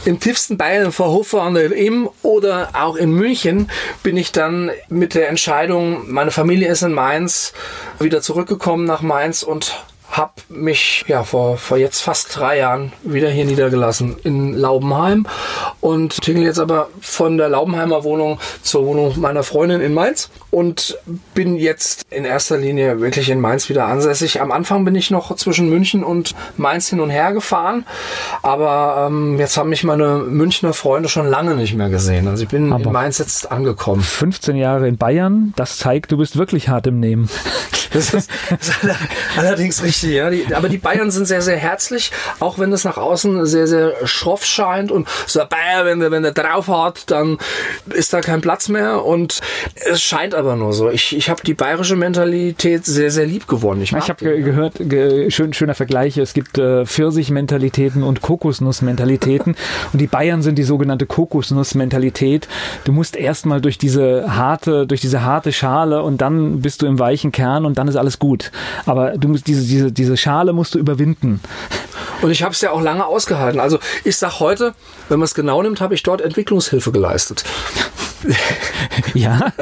im tiefsten Bayern vor Hofer an der Ilm oder auch in München bin ich dann mit der Entscheidung, meine Familie ist in Mainz, wieder zurückgekommen nach Mainz und habe mich ja vor, vor jetzt fast drei Jahren wieder hier niedergelassen in Laubenheim und tingel jetzt aber von der Laubenheimer Wohnung zur Wohnung meiner Freundin in Mainz und bin jetzt in erster Linie wirklich in Mainz wieder ansässig. Am Anfang bin ich noch zwischen München und Mainz hin und her gefahren, aber ähm, jetzt haben mich meine Münchner Freunde schon lange nicht mehr gesehen. Also ich bin aber in Mainz jetzt angekommen. 15 Jahre in Bayern, das zeigt, du bist wirklich hart im Nehmen. <laughs> Das ist, <laughs> das ist allerdings richtig Richtig, ja. Die, aber die Bayern sind sehr, sehr herzlich, auch wenn das nach außen sehr, sehr schroff scheint und so Bayer, wenn der, wenn der drauf hat, dann ist da kein Platz mehr und es scheint aber nur so. Ich, ich habe die bayerische Mentalität sehr, sehr lieb gewonnen. Ich, ich habe ge gehört, ge schön, schöner Vergleich, es gibt äh, Pfirsich-Mentalitäten und Kokosnuss-Mentalitäten und die Bayern sind die sogenannte Kokosnuss-Mentalität. Du musst erstmal durch diese harte, durch diese harte Schale und dann bist du im weichen Kern und dann ist alles gut. Aber du musst diese, diese, diese Schale musst du überwinden. Und ich habe es ja auch lange ausgehalten. Also ich sage heute, wenn man es genau nimmt, habe ich dort Entwicklungshilfe geleistet. <laughs> ja,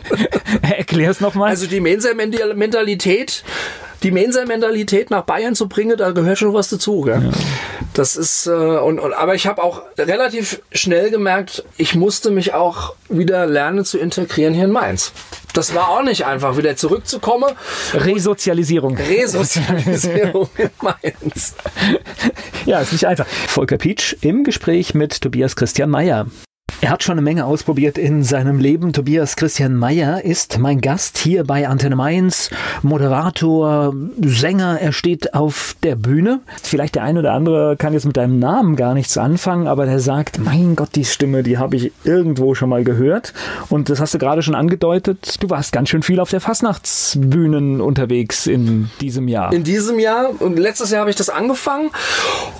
<laughs> erklär es nochmal. Also die Mensa-Mentalität die Mensa-Mentalität nach Bayern zu bringen, da gehört schon was dazu. Gell? Ja. Das ist, äh, und, und, aber ich habe auch relativ schnell gemerkt, ich musste mich auch wieder lernen zu integrieren hier in Mainz. Das war auch nicht einfach, wieder zurückzukommen. Resozialisierung. Resozialisierung <laughs> in Mainz. Ja, ist nicht einfach. Volker Pietsch im Gespräch mit Tobias Christian Mayer. Er hat schon eine Menge ausprobiert in seinem Leben. Tobias Christian Mayer ist mein Gast hier bei Antenne Mainz, Moderator, Sänger. Er steht auf der Bühne. Vielleicht der eine oder andere kann jetzt mit deinem Namen gar nichts anfangen, aber der sagt, mein Gott, die Stimme, die habe ich irgendwo schon mal gehört. Und das hast du gerade schon angedeutet. Du warst ganz schön viel auf der Fastnachtsbühnen unterwegs in diesem Jahr. In diesem Jahr und letztes Jahr habe ich das angefangen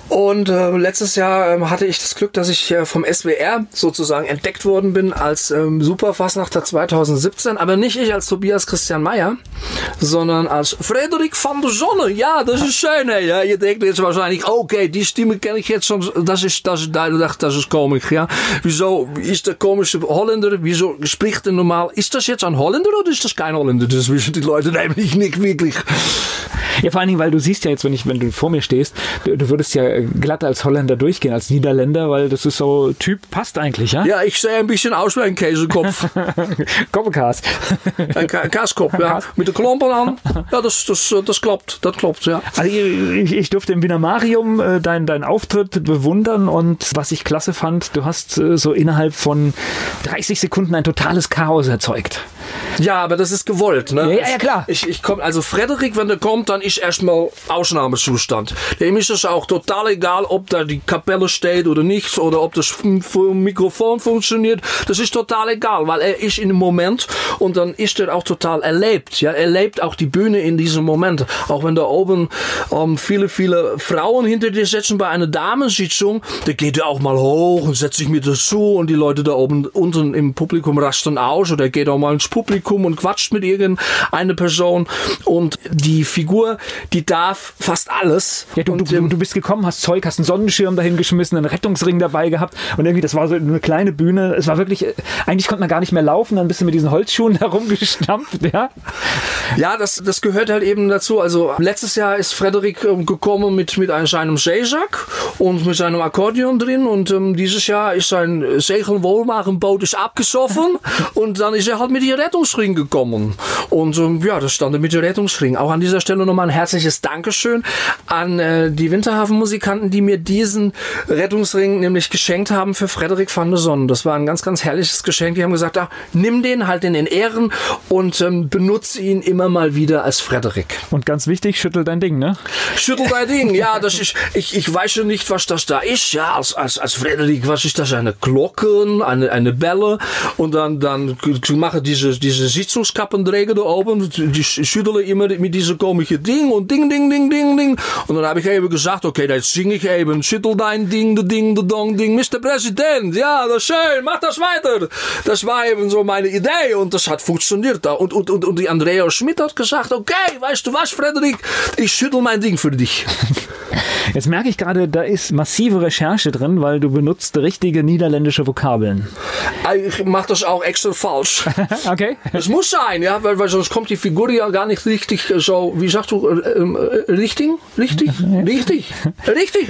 und äh, letztes Jahr äh, hatte ich das Glück, dass ich äh, vom SWR sozusagen sozusagen entdeckt worden bin als ähm, Superfassnachter 2017, aber nicht ich als Tobias Christian Meyer, sondern als Frederik van der Sonne. Ja, das ist schön. Ey. Ja, ihr denkt jetzt wahrscheinlich, okay, die Stimme kenne ich jetzt schon. Das ist, das ist duidelijk, das ist komisch. Ja, wieso ist der komische Holländer? Wieso spricht er normal? Ist das jetzt ein Holländer oder ist das kein Holländer? Das wissen die Leute nämlich nicht wirklich. Ja, vor allen Dingen, weil du siehst ja jetzt, wenn ich, wenn du vor mir stehst, du würdest ja glatt als Holländer durchgehen, als Niederländer, weil das ist so Typ passt eigentlich, ja? Ja, ich sehe ein bisschen aus wie ein Käsekopf. <laughs> Kopfkas. Ein Kaaskopf, ja. Mit den Klompen an. Ja, das, das, das klappt, das klappt, ja. Also ich, ich durfte im Vinamarium äh, deinen dein Auftritt bewundern und was ich klasse fand, du hast äh, so innerhalb von 30 Sekunden ein totales Chaos erzeugt. Ja, aber das ist gewollt, ne? Ja, ja, klar. Ich, ich komm, also Frederik, wenn der kommt, dann ist erstmal Ausnahmezustand. Dem ist es auch total egal, ob da die Kapelle steht oder nicht, oder ob das Mikrofon funktioniert. Das ist total egal, weil er ist in dem Moment und dann ist er auch total erlebt. Ja, er lebt auch die Bühne in diesem Moment. Auch wenn da oben ähm, viele, viele Frauen hinter dir sitzen bei einer Damensitzung, da geht er auch mal hoch und setzt sich mit dazu und die Leute da oben unten im Publikum rasten aus oder er geht auch mal ins Publikum und quatscht mit irgendeiner Person und die Figur, die darf fast alles. Ja, du, und, du, du bist gekommen, hast Zeug, hast einen Sonnenschirm dahin geschmissen, einen Rettungsring dabei gehabt und irgendwie, das war so eine kleine Bühne. Es war wirklich, eigentlich konnte man gar nicht mehr laufen, dann bist du mit diesen Holzschuhen <laughs> herumgestampft, ja? Ja, das, das gehört halt eben dazu. Also letztes Jahr ist Frederik ähm, gekommen mit, mit einem, Seesack und mit seinem Akkordeon drin und ähm, dieses Jahr ist sein Segelwohlmachenboot ist abgesoffen <laughs> und dann ist er halt mit dem Rettungsring gekommen. Und ähm, ja, das stand mit dem Rettungsring. Auch an dieser Stelle nochmal ein herzliches Dankeschön an äh, die Winterhafen-Musikanten, die mir diesen Rettungsring nämlich geschenkt haben für Frederik van der Sonne. Das war ein ganz, ganz herrliches Geschenk. Die haben gesagt, ah, nimm den halt in den Ehren und ähm, benutze ihn immer mal wieder als Frederik. Und ganz wichtig, schüttel dein Ding, ne? Schüttel dein Ding, ja, <laughs> das ist, ich, ich weiß schon nicht, was das da ist, ja, als, als, als Frederik, was ist das? Eine Glocken, eine, eine Bälle und dann, dann mache diese, diese Sitzungskappenträger da oben, die schütteln immer mit diesem komischen Ding und Ding, Ding, Ding, Ding, Ding. Und dann habe ich eben gesagt, okay, jetzt singe ich eben, schüttel dein Ding, de Ding, de Dong, Ding, Mr. Präsident, ja, das ist schön, mach das weiter. Das war eben so meine Idee und das hat funktioniert. Und, und, und, und die Andrea Schmidt hat gesagt, okay, weißt du was, Frederik, ich schüttel mein Ding für dich. <laughs> Jetzt merke ich gerade, da ist massive Recherche drin, weil du benutzt richtige niederländische Vokabeln. Ich mache das auch extra falsch. <laughs> okay. Es muss sein, ja, weil, weil sonst kommt die Figur ja gar nicht richtig so, wie sagst du, äh, äh, richtig? Richtig? <laughs> Richtig? Richtig?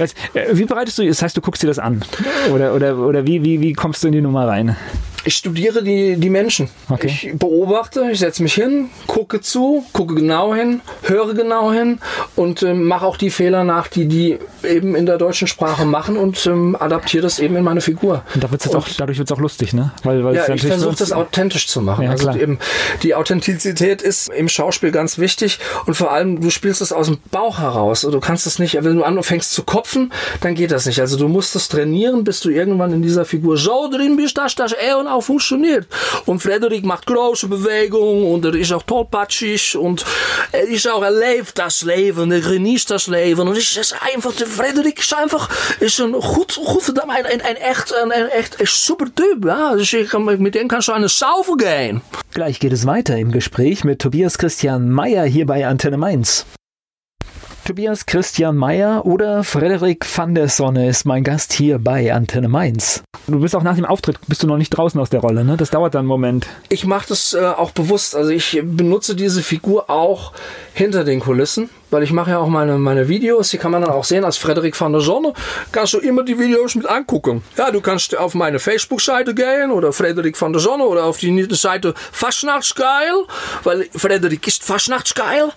Wie bereitest du, das heißt, du guckst dir das an? Oder, oder, oder wie, wie, wie kommst du in die Nummer rein? Ich studiere die, die Menschen. Okay. Ich beobachte, ich setze mich hin, gucke zu, gucke genau hin, höre genau hin und ähm, mache auch die Fehler nach, die die eben in der deutschen Sprache machen und ähm, adaptiere das eben in meine Figur. Und da wird's jetzt auch, dadurch wird es auch lustig, ne? Weil, weil Ja, ich versuche das authentisch zu machen. Ja, also eben die Authentizität ist im Schauspiel ganz wichtig und vor allem du spielst es aus dem Bauch heraus. Du kannst es nicht, wenn du anfängst zu kopfen, dann geht das nicht. Also du musst es trainieren, bis du irgendwann in dieser Figur so drin bist, dass das eben auch funktioniert. Und Frederik macht große Bewegungen und er ist auch tollpatschig und er ist auch, er lebt das Leben, er genießt das Leben und es ist einfach, der Frederik ist einfach, ist ein gut, gut, ein, ein, ein echt, ein, ein echt ein super Typ, ja. Dus ich kann, mit dem kannst du eine Saufe gehen. Gleich geht es weiter im Gespräch mit Tobias Christian Mayer hier bei Antenne Mainz. Tobias Christian Mayer oder Frederik van der Sonne ist mein Gast hier bei Antenne Mainz. Du bist auch nach dem Auftritt, bist du noch nicht draußen aus der Rolle, ne? Das dauert dann einen Moment. Ich mache das äh, auch bewusst. Also ich benutze diese Figur auch hinter den Kulissen, weil ich mache ja auch meine, meine Videos. Die kann man dann auch sehen als Frederik van der Sonne. Kannst du immer die Videos mit angucken. Ja, du kannst auf meine Facebook-Seite gehen oder Frederik van der Sonne oder auf die Seite Fastnachtsgeil, weil Frederik ist Fastnachtsgeil.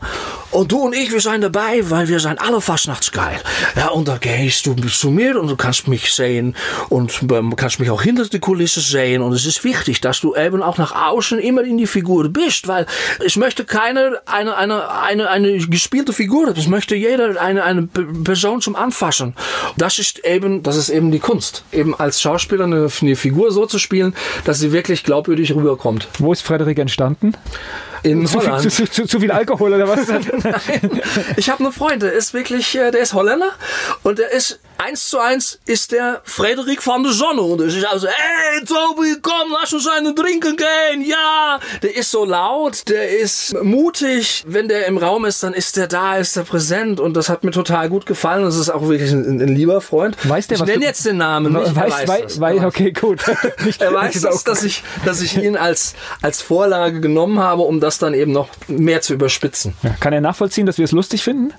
Und du und ich, wir sind dabei, weil wir sind alle Fastnachtsgeil. Ja, und da gehst du zu mir und du kannst mich sehen und ähm, kannst mich auch hinter die Kulisse sehen. Und es ist wichtig, dass du eben auch nach außen immer in die Figur bist, weil ich möchte keine, eine, eine, eine, eine gespielte Figur. Das möchte jeder eine, eine Person zum Anfassen. Das ist eben, das ist eben die Kunst. Eben als Schauspieler eine, eine Figur so zu spielen, dass sie wirklich glaubwürdig rüberkommt. Wo ist Frederik entstanden? In Zu viel, Holland. zu, zu, zu viel Alkohol oder was? <laughs> Ich habe einen Freund, der ist wirklich, äh, der ist Holländer und der ist eins zu eins ist der Frederik van der Sonne und das ist also, hey Tobi, komm, lass uns einen trinken gehen, ja. Der ist so laut, der ist mutig. Wenn der im Raum ist, dann ist der da, ist der präsent und das hat mir total gut gefallen. Das ist auch wirklich ein, ein lieber Freund. Weiß der, ich nenne jetzt den Namen. Nicht, weiß, weiß weiß, weiß, okay, gut. <laughs> Er weiß, das, dass, ich, dass ich ihn als, als Vorlage genommen habe, um das dann eben noch mehr zu überspitzen. Ja, Kann er nachvollziehen, dass wir es lustig finden?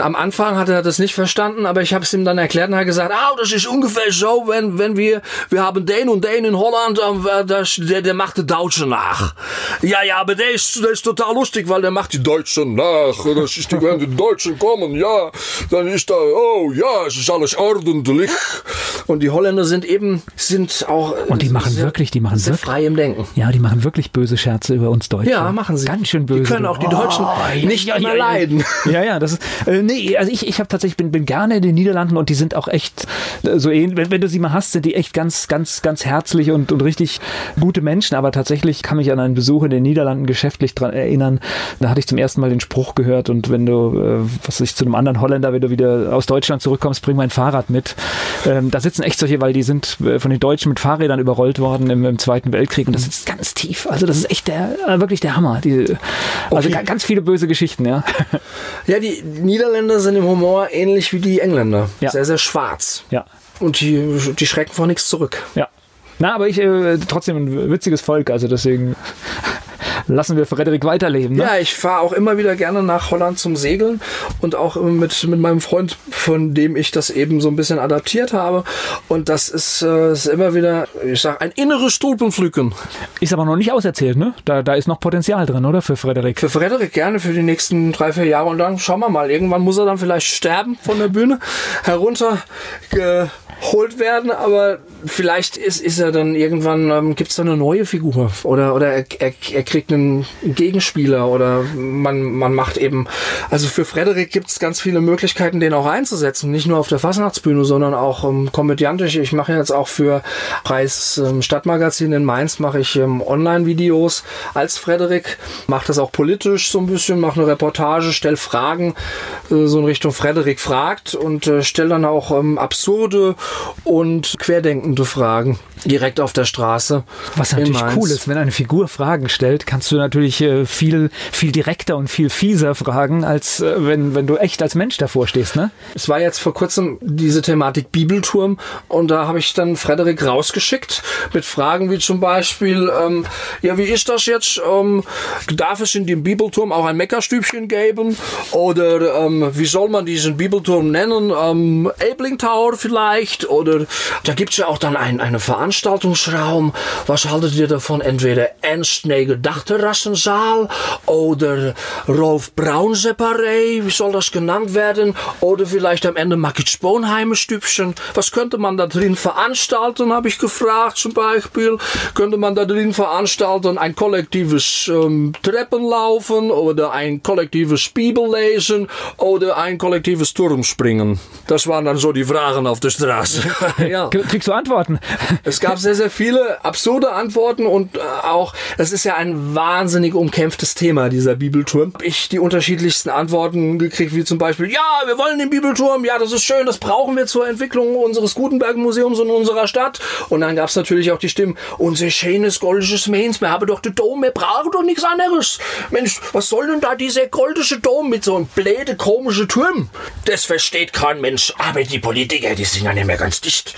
Am Anfang hat er das nicht verstanden, aber ich habe es ihm dann erklärt und er hat gesagt, ah, das ist ungefähr so, wenn, wenn wir, wir haben den und den in Holland, äh, das, der, der macht die Deutsche nach. Ja, ja, aber der ist, der ist total lustig, weil der macht die Deutschen nach. Das ist die, wenn die Deutschen kommen, ja, dann ist da, oh ja, es ist alles ordentlich. Und die Holländer sind eben, sind auch Und die machen sehr, wirklich, die machen sehr wirklich. frei im Denken. Ja, die machen wirklich böse Scherze über uns Deutsche. Ja, machen sie. Ganz schön böse. Die können auch die Deutschen ja, nicht ja, immer ja, ja. leiden. Ja, ja, das ist, äh, nee, also ich, ich habe tatsächlich, bin, bin gerne in den Niederlanden und die sind auch echt äh, so ähnlich, wenn, wenn du sie mal hast, sind die echt ganz, ganz, ganz herzlich und, und richtig gute Menschen, aber tatsächlich kann mich an einen Besuch in den Niederlanden geschäftlich dran erinnern, da hatte ich zum ersten Mal den Spruch gehört und wenn du, äh, was ich, zu einem anderen Holländer, wenn du wieder aus Deutschland zurückkommst, bring mein Fahrrad mit. Ähm, da sitzen echt solche, weil die sind äh, von den Deutschen mit Fahrrädern überrollt worden im, im Zweiten Weltkrieg und das sitzt ganz tief. Also das ist echt der, äh, wirklich der Hammer. Die, also Okay. ga- ganz viele böse Geschichten, ja. Ja, die Niederländer sind im Humor ähnlich wie die Engländer. Ja. Sehr, sehr schwarz. Ja. Und die, die schrecken vor nichts zurück. Ja. Na, aber ich äh, trotzdem ein witziges Volk, also deswegen lassen wir Frederik weiterleben. Ne? Ja, ich fahre auch immer wieder gerne nach Holland zum Segeln und auch mit, mit meinem Freund, von dem ich das eben so ein bisschen adaptiert habe. Und das ist, äh, ist immer wieder, ich sag, ein inneres Stulpenpflücken. Ist aber noch nicht auserzählt, ne? Da, da ist noch Potenzial drin, oder? Für Frederik. Für Frederik gerne für die nächsten drei, vier Jahre und dann schauen wir mal. Irgendwann muss er dann vielleicht sterben von der Bühne, heruntergeholt werden, aber vielleicht ist, ist er dann irgendwann, ähm, gibt es da eine neue Figur? Oder, oder er, er, er kriegt einen Gegenspieler oder man, man macht eben, also für Frederik gibt es ganz viele Möglichkeiten, den auch einzusetzen, nicht nur auf der Fastnachtsbühne, sondern auch ähm, komödiantisch. Ich mache jetzt auch für Preis ähm, Stadtmagazin in Mainz mache ich ähm, Online-Videos als Frederik, mache das auch politisch so ein bisschen, mache eine Reportage, stelle Fragen äh, so in Richtung Frederik fragt und äh, stelle dann auch ähm, absurde und querdenkende Fragen direkt auf der Straße. Was natürlich cool ist, wenn eine Figur Fragen stellt, kannst du natürlich äh, viel, viel direkter und viel fieser fragen, als äh, wenn, wenn du echt als Mensch davor stehst, ne? Es war jetzt vor kurzem diese Thematik Bibelturm und da habe ich dann Frederik rausgeschickt mit Fragen wie zum Beispiel, ähm, ja, wie ist das jetzt? Ähm, darf es in dem Bibelturm auch ein Meckerstübchen geben? Oder ähm, wie soll man diesen Bibelturm nennen? Ähm, Ebling Tower vielleicht? Oder da gibt es ja auch dann ein, eine Veranstaltung Veranstaltungsraum. Was haltet ihr davon? Entweder Ernst Neger Dachterrassensaal oder Rolf Braun Separé, wie soll das genannt werden? Oder vielleicht am Ende Margit Sponheimer Stübchen. Was könnte man da drin veranstalten, habe ich gefragt zum Beispiel. Könnte man da drin veranstalten ein kollektives ähm, Treppenlaufen oder ein kollektives Bibellesen oder ein kollektives Turmspringen? Das waren dann so die Fragen auf der Straße. <laughs> ja. Kriegst du Antworten? Es gab sehr, sehr viele absurde Antworten und äh, auch, es ist ja ein wahnsinnig umkämpftes Thema, dieser Bibelturm. Ich die unterschiedlichsten Antworten gekriegt, wie zum Beispiel, ja, wir wollen den Bibelturm, ja, das ist schön, das brauchen wir zur Entwicklung unseres Gutenberg-Museums und unserer Stadt. Und dann gab es natürlich auch die Stimmen, unser schönes goldisches Mainz, wir haben doch den Dom, wir brauchen doch nichts anderes. Mensch, was soll denn da dieser goldische Dom mit so einem bläde, komischen Turm? Das versteht kein Mensch, aber die Politiker, die sind ja nicht mehr ganz dicht.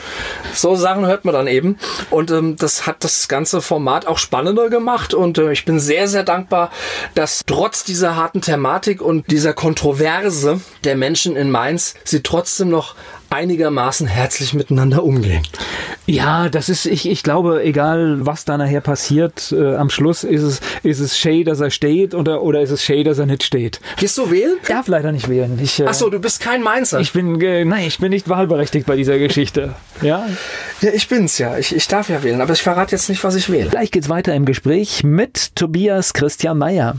So Sachen hört man dann eben. Und ähm, das hat das ganze Format auch spannender gemacht. Und äh, ich bin sehr, sehr dankbar, dass trotz dieser harten Thematik und dieser Kontroverse der Menschen in Mainz sie trotzdem noch einigermaßen herzlich miteinander umgehen. Ja, das ist, ich, ich glaube, egal was da nachher passiert, äh, am Schluss ist es, ist es Shay, dass er steht oder, oder ist es Shay, dass er nicht steht. Gehst du wählen? Ich darf leider nicht wählen. Ich, äh, Ach so, du bist kein Mainzer. Ich bin, äh, nein, ich bin nicht wahlberechtigt bei dieser Geschichte. <laughs> Ja? Ja, ich bin's ja. Ich, ich darf ja wählen, aber ich verrate jetzt nicht, was ich wähle. Gleich geht's weiter im Gespräch mit Tobias Christian Mayer.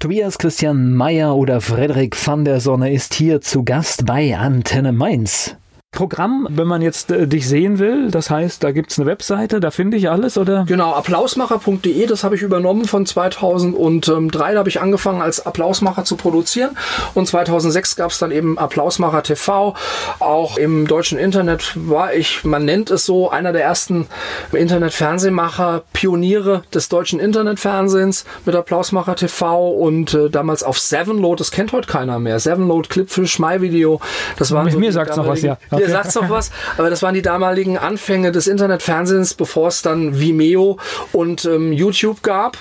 Tobias Christian Mayer oder Frederik van der Sonne ist hier zu Gast bei Antenne Mainz. Programm, wenn man jetzt äh, dich sehen will, das heißt, da gibt es eine Webseite, da finde ich alles, oder? Genau, applausmacher.de, das habe ich übernommen von 2003, da habe ich angefangen als Applausmacher zu produzieren und 2006 gab es dann eben Applausmacher TV, auch im deutschen Internet war ich, man nennt es so, einer der ersten Internetfernsehmacher, Pioniere des deutschen Internetfernsehens mit Applausmacher TV und äh, damals auf Sevenload, das kennt heute keiner mehr, Sevenload, Clipfish, MyVideo, das waren Mir, so mir sagt's noch was, ja. Okay. Ihr sagt doch was, aber das waren die damaligen Anfänge des Internetfernsehens, bevor es dann Vimeo und ähm, YouTube gab.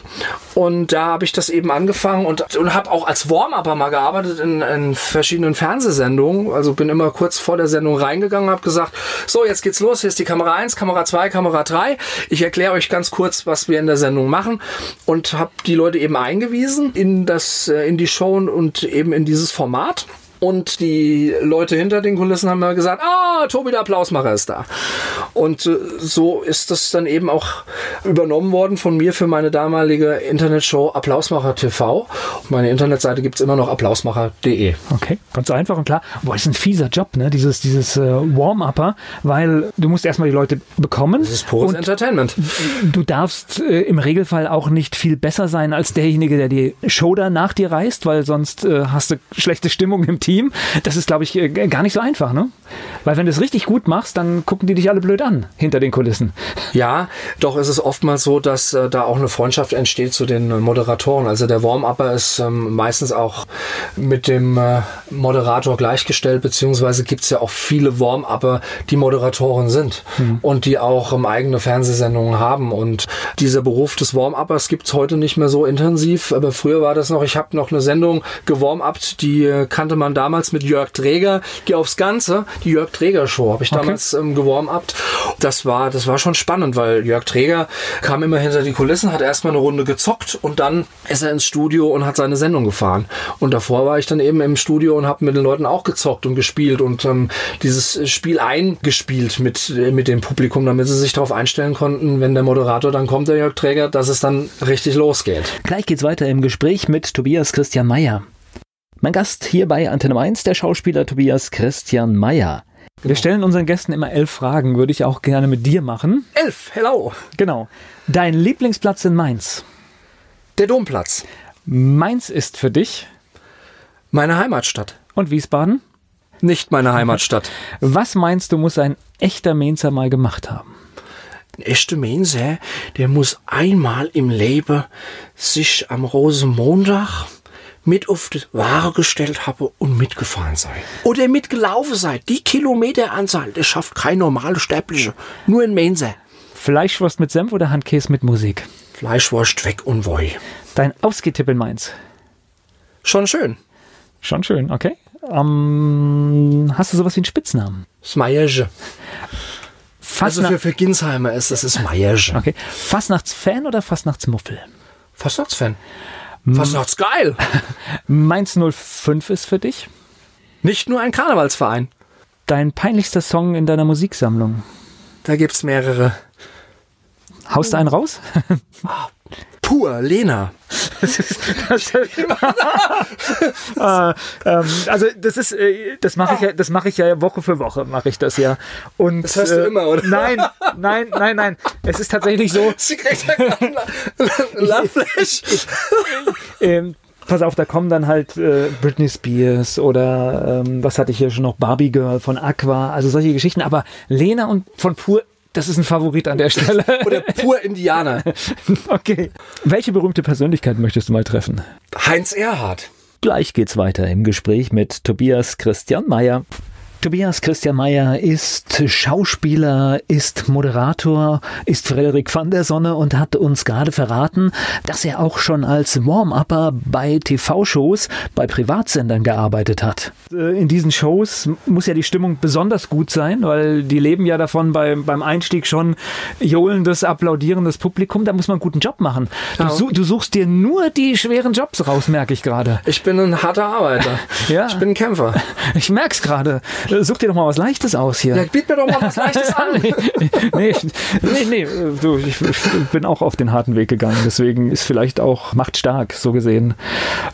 Und da habe ich das eben angefangen und, und habe auch als Warm-Upper mal gearbeitet in, in, verschiedenen Fernsehsendungen. Also bin immer kurz vor der Sendung reingegangen, habe gesagt, so jetzt geht's los, hier ist die Kamera 1, Kamera 2, Kamera 3. Ich erkläre euch ganz kurz, was wir in der Sendung machen und habe die Leute eben eingewiesen in das äh, in die Show und eben in dieses Format. Und die Leute hinter den Kulissen haben mal gesagt, ah, Tobi der Applausmacher ist da. Und äh, so ist das dann eben auch übernommen worden von mir für meine damalige Internetshow Applausmacher TV. Meine Internetseite gibt es immer noch applausmacher.de. Okay, ganz einfach und klar. Boah, ist ein fieser Job, ne? Dieses, dieses äh, Warm-Upper, weil du musst erstmal die Leute bekommen. Das ist pures Entertainment. Du darfst äh, im Regelfall auch nicht viel besser sein als derjenige, der die Show da nach dir reißt, weil sonst äh, hast du schlechte Stimmung im Team. Team. Das ist, glaube ich, äh, gar nicht so einfach, ne? Weil wenn du es richtig gut machst, dann gucken die dich alle blöd an hinter den Kulissen. Ja, doch ist es oftmals so, dass äh, da auch eine Freundschaft entsteht zu den äh, Moderatoren. Also der Warm-Upper ist ähm, meistens auch mit dem äh, Moderator gleichgestellt, beziehungsweise gibt es ja auch viele Warm-Upper, die Moderatoren sind mhm. und die auch ähm, eigene Fernsehsendungen haben. Und dieser Beruf des Warm-Uppers gibt es heute nicht mehr so intensiv, aber früher war das noch, ich habe noch eine Sendung gewarm-upt, die äh, kannte man damals mit Jörg Träger, Geh aufs Ganze, die Jörg Träger Show habe ich okay. damals ähm, gewarmt. Das war, das war schon spannend, weil Jörg Träger kam immer hinter die Kulissen, hat erstmal eine Runde gezockt und dann ist er ins Studio und hat seine Sendung gefahren. Und davor war ich dann eben im Studio und habe mit den Leuten auch gezockt und gespielt und ähm, dieses Spiel eingespielt mit, mit dem Publikum, damit sie sich darauf einstellen konnten, wenn der Moderator dann kommt, der Jörg Träger, dass es dann richtig losgeht. Gleich geht's weiter im Gespräch mit Tobias Christian Mayer. Mein Gast hier bei Antenne 1, der Schauspieler Tobias Christian Mayer. Genau. Wir stellen unseren Gästen immer elf Fragen, würde ich auch gerne mit dir machen. Elf, hello. Genau. Dein Lieblingsplatz in Mainz? Der Domplatz. Mainz ist für dich? Meine Heimatstadt. Und Wiesbaden? Nicht meine Heimatstadt. <laughs> Was meinst du, muss ein echter Mainzer mal gemacht haben? Ein echter Mainzer, der muss einmal im Leben sich am Rosenmontag mit auf die Ware gestellt habe und mitgefahren sei. Oder mitgelaufen sei. Die Kilometeranzahl, das schafft kein normaler Sterbliche. Nur ein Mainzer. Fleischwurst mit Senf oder Handkäse mit Musik? Fleischwurst weg und woi. Dein Ausgehtipp in Mainz? Schon schön. Schon schön, okay. Um, hast du sowas wie einen Spitznamen? Smajerge. Also für, für Ginsheimer ist das ist Meiersch. Okay. Fastnachtsfan oder Fastnachtsmuffel? Fastnachtsfan. Fastnachtsgeil. <laughs> Mainz 05 ist für dich Nicht nur ein Karnevalsverein. dein peinlichster Song in deiner Musiksammlung. Da gibt's mehrere. Haust du einen raus? Pur, Lena. <laughs> Äh, <laughs> ähm, also das ist, äh, das mache ich ja, das mache ich ja Woche für Woche mache ich das ja. Und Das hörst du immer, oder? Nein, nein, nein, nein. Es ist tatsächlich so. <laughs> Sie kriegt einen Lachflash. Ähm, pass auf, da kommen dann halt äh, Britney Spears oder ähm, was hatte ich hier schon noch Barbie Girl von Aqua, also solche Geschichten. Aber Lena und von Pur, das ist ein Favorit an der Stelle. <laughs> Oder pur Indianer. <laughs> okay. Welche berühmte Persönlichkeit möchtest du mal treffen? Heinz Erhardt. Gleich geht's weiter im Gespräch mit Tobias Christian Mayer. Tobias Christian Mayer ist Schauspieler, ist Moderator, ist Frederik van der Sonne und hat uns gerade verraten, dass er auch schon als Warm-Upper bei TV-Shows, bei Privatsendern gearbeitet hat. Äh, In diesen Shows muss ja die Stimmung besonders gut sein, weil die leben ja davon beim, beim Einstieg schon johlendes, applaudierendes Publikum. Da muss man einen guten Job machen. Du, Ja. su du suchst dir nur die schweren Jobs raus, merke ich gerade. Ich bin ein harter Arbeiter. <laughs> Ja. Ich bin ein Kämpfer. <laughs> Ich merk's gerade. Äh, Such dir doch mal was Leichtes aus hier. Ja, biet mir doch mal was Leichtes an. <laughs> nee, nee, nee, nee, du, ich, ich bin auch auf den harten Weg gegangen, deswegen ist vielleicht auch Macht stark, so gesehen.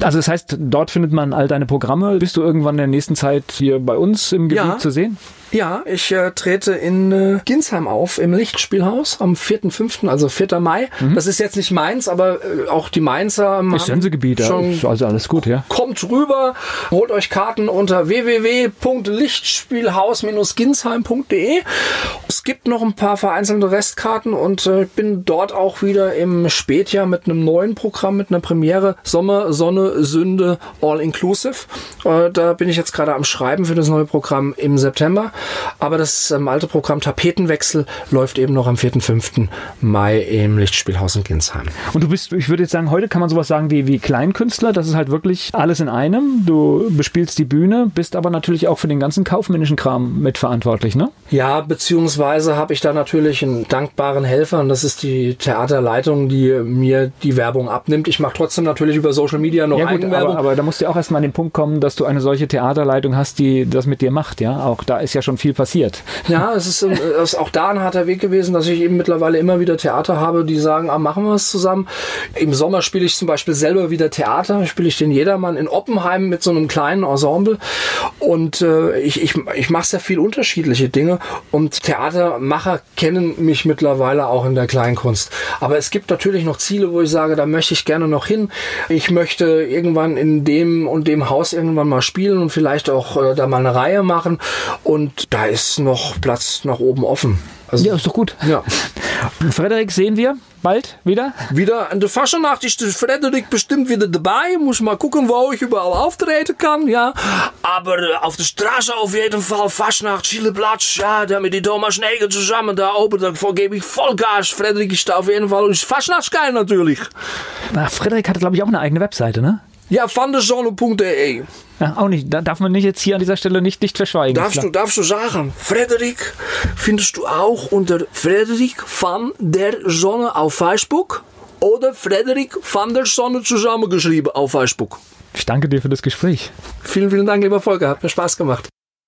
Also das heißt, dort findet man all deine Programme. Bist du irgendwann in der nächsten Zeit hier bei uns im Gebiet Ja. zu sehen? Ja, ich äh, trete in äh, Ginsheim auf, im Lichtspielhaus am 4.5., also 4. Mai. Das ist jetzt nicht Mainz, aber äh, auch die Mainzer ähm, Ist Sensegebiet, schon also alles gut, ja. kommt rüber, holt euch Karten unter www.lichtspielhaus-ginsheim.de. Es gibt noch ein paar vereinzelte Restkarten und äh, ich bin dort auch wieder im Spätjahr mit einem neuen Programm, mit einer Premiere Sommer, Sonne, Sünde, All Inclusive. Äh, da bin ich jetzt gerade am Schreiben für das neue Programm im September. Aber das ähm, alte Programm Tapetenwechsel läuft eben noch am 4. 5. Mai im Lichtspielhaus in Ginsheim. Und du bist, ich würde jetzt sagen, heute kann man sowas sagen wie, wie Kleinkünstler. Das ist halt wirklich alles in einem. Du bespielst die Bühne, bist aber natürlich auch für den ganzen kaufmännischen Kram mitverantwortlich, ne? Ja, beziehungsweise habe ich da natürlich einen dankbaren Helfer und das ist die Theaterleitung, die mir die Werbung abnimmt. Ich mache trotzdem natürlich über Social Media noch Ja gut, Eigenwerbung. aber, aber da musst du ja auch erstmal an den Punkt kommen, dass du eine solche Theaterleitung hast, die das mit dir macht, ja. Auch da ist ja schon viel passiert. Ja, es ist, äh, es ist auch da ein harter Weg gewesen, dass ich eben mittlerweile immer wieder Theater habe, die sagen, ah, machen wir es zusammen. Im Sommer spiele ich zum Beispiel selber wieder Theater, spiele ich den Jedermann in Oppenheim mit so einem kleinen Ensemble und äh, ich, ich, ich mache sehr viel unterschiedliche Dinge und Theatermacher kennen mich mittlerweile auch in der Kleinkunst. Aber es gibt natürlich noch Ziele, wo ich sage, da möchte ich gerne noch hin. Ich möchte irgendwann in dem und dem Haus irgendwann mal spielen und vielleicht auch äh, da mal eine Reihe machen und da ist noch Platz nach oben offen. Also, Ja, ist doch gut. ja. <laughs> Frederik sehen wir bald wieder. Wieder an der Faschernacht ist der Frederik bestimmt wieder dabei. Muss mal gucken, wo ich überall auftreten kann, ja. Aber äh, auf der Straße auf jeden Fall Fasnacht, Schileplatz, ja, da mit die Thomas Neger zusammen da oben, da gebe ich Vollgas. Frederik ist da auf jeden Fall und ist Fasnachtsgeil natürlich. Ach, Frederik hatte, glaube ich, auch eine eigene Webseite, ne? Ja, van der Sonne.de. Ja, auch nicht. Da darf man nicht jetzt hier an dieser Stelle nicht, nicht verschweigen. Darfst du, darfst du sagen, Frederik findest du auch unter Frederik van der Sonne auf Facebook oder Frederik van der Sonne zusammengeschrieben auf Facebook. Ich danke dir für das Gespräch. Vielen, vielen Dank, lieber Volker. Hat mir Spaß gemacht.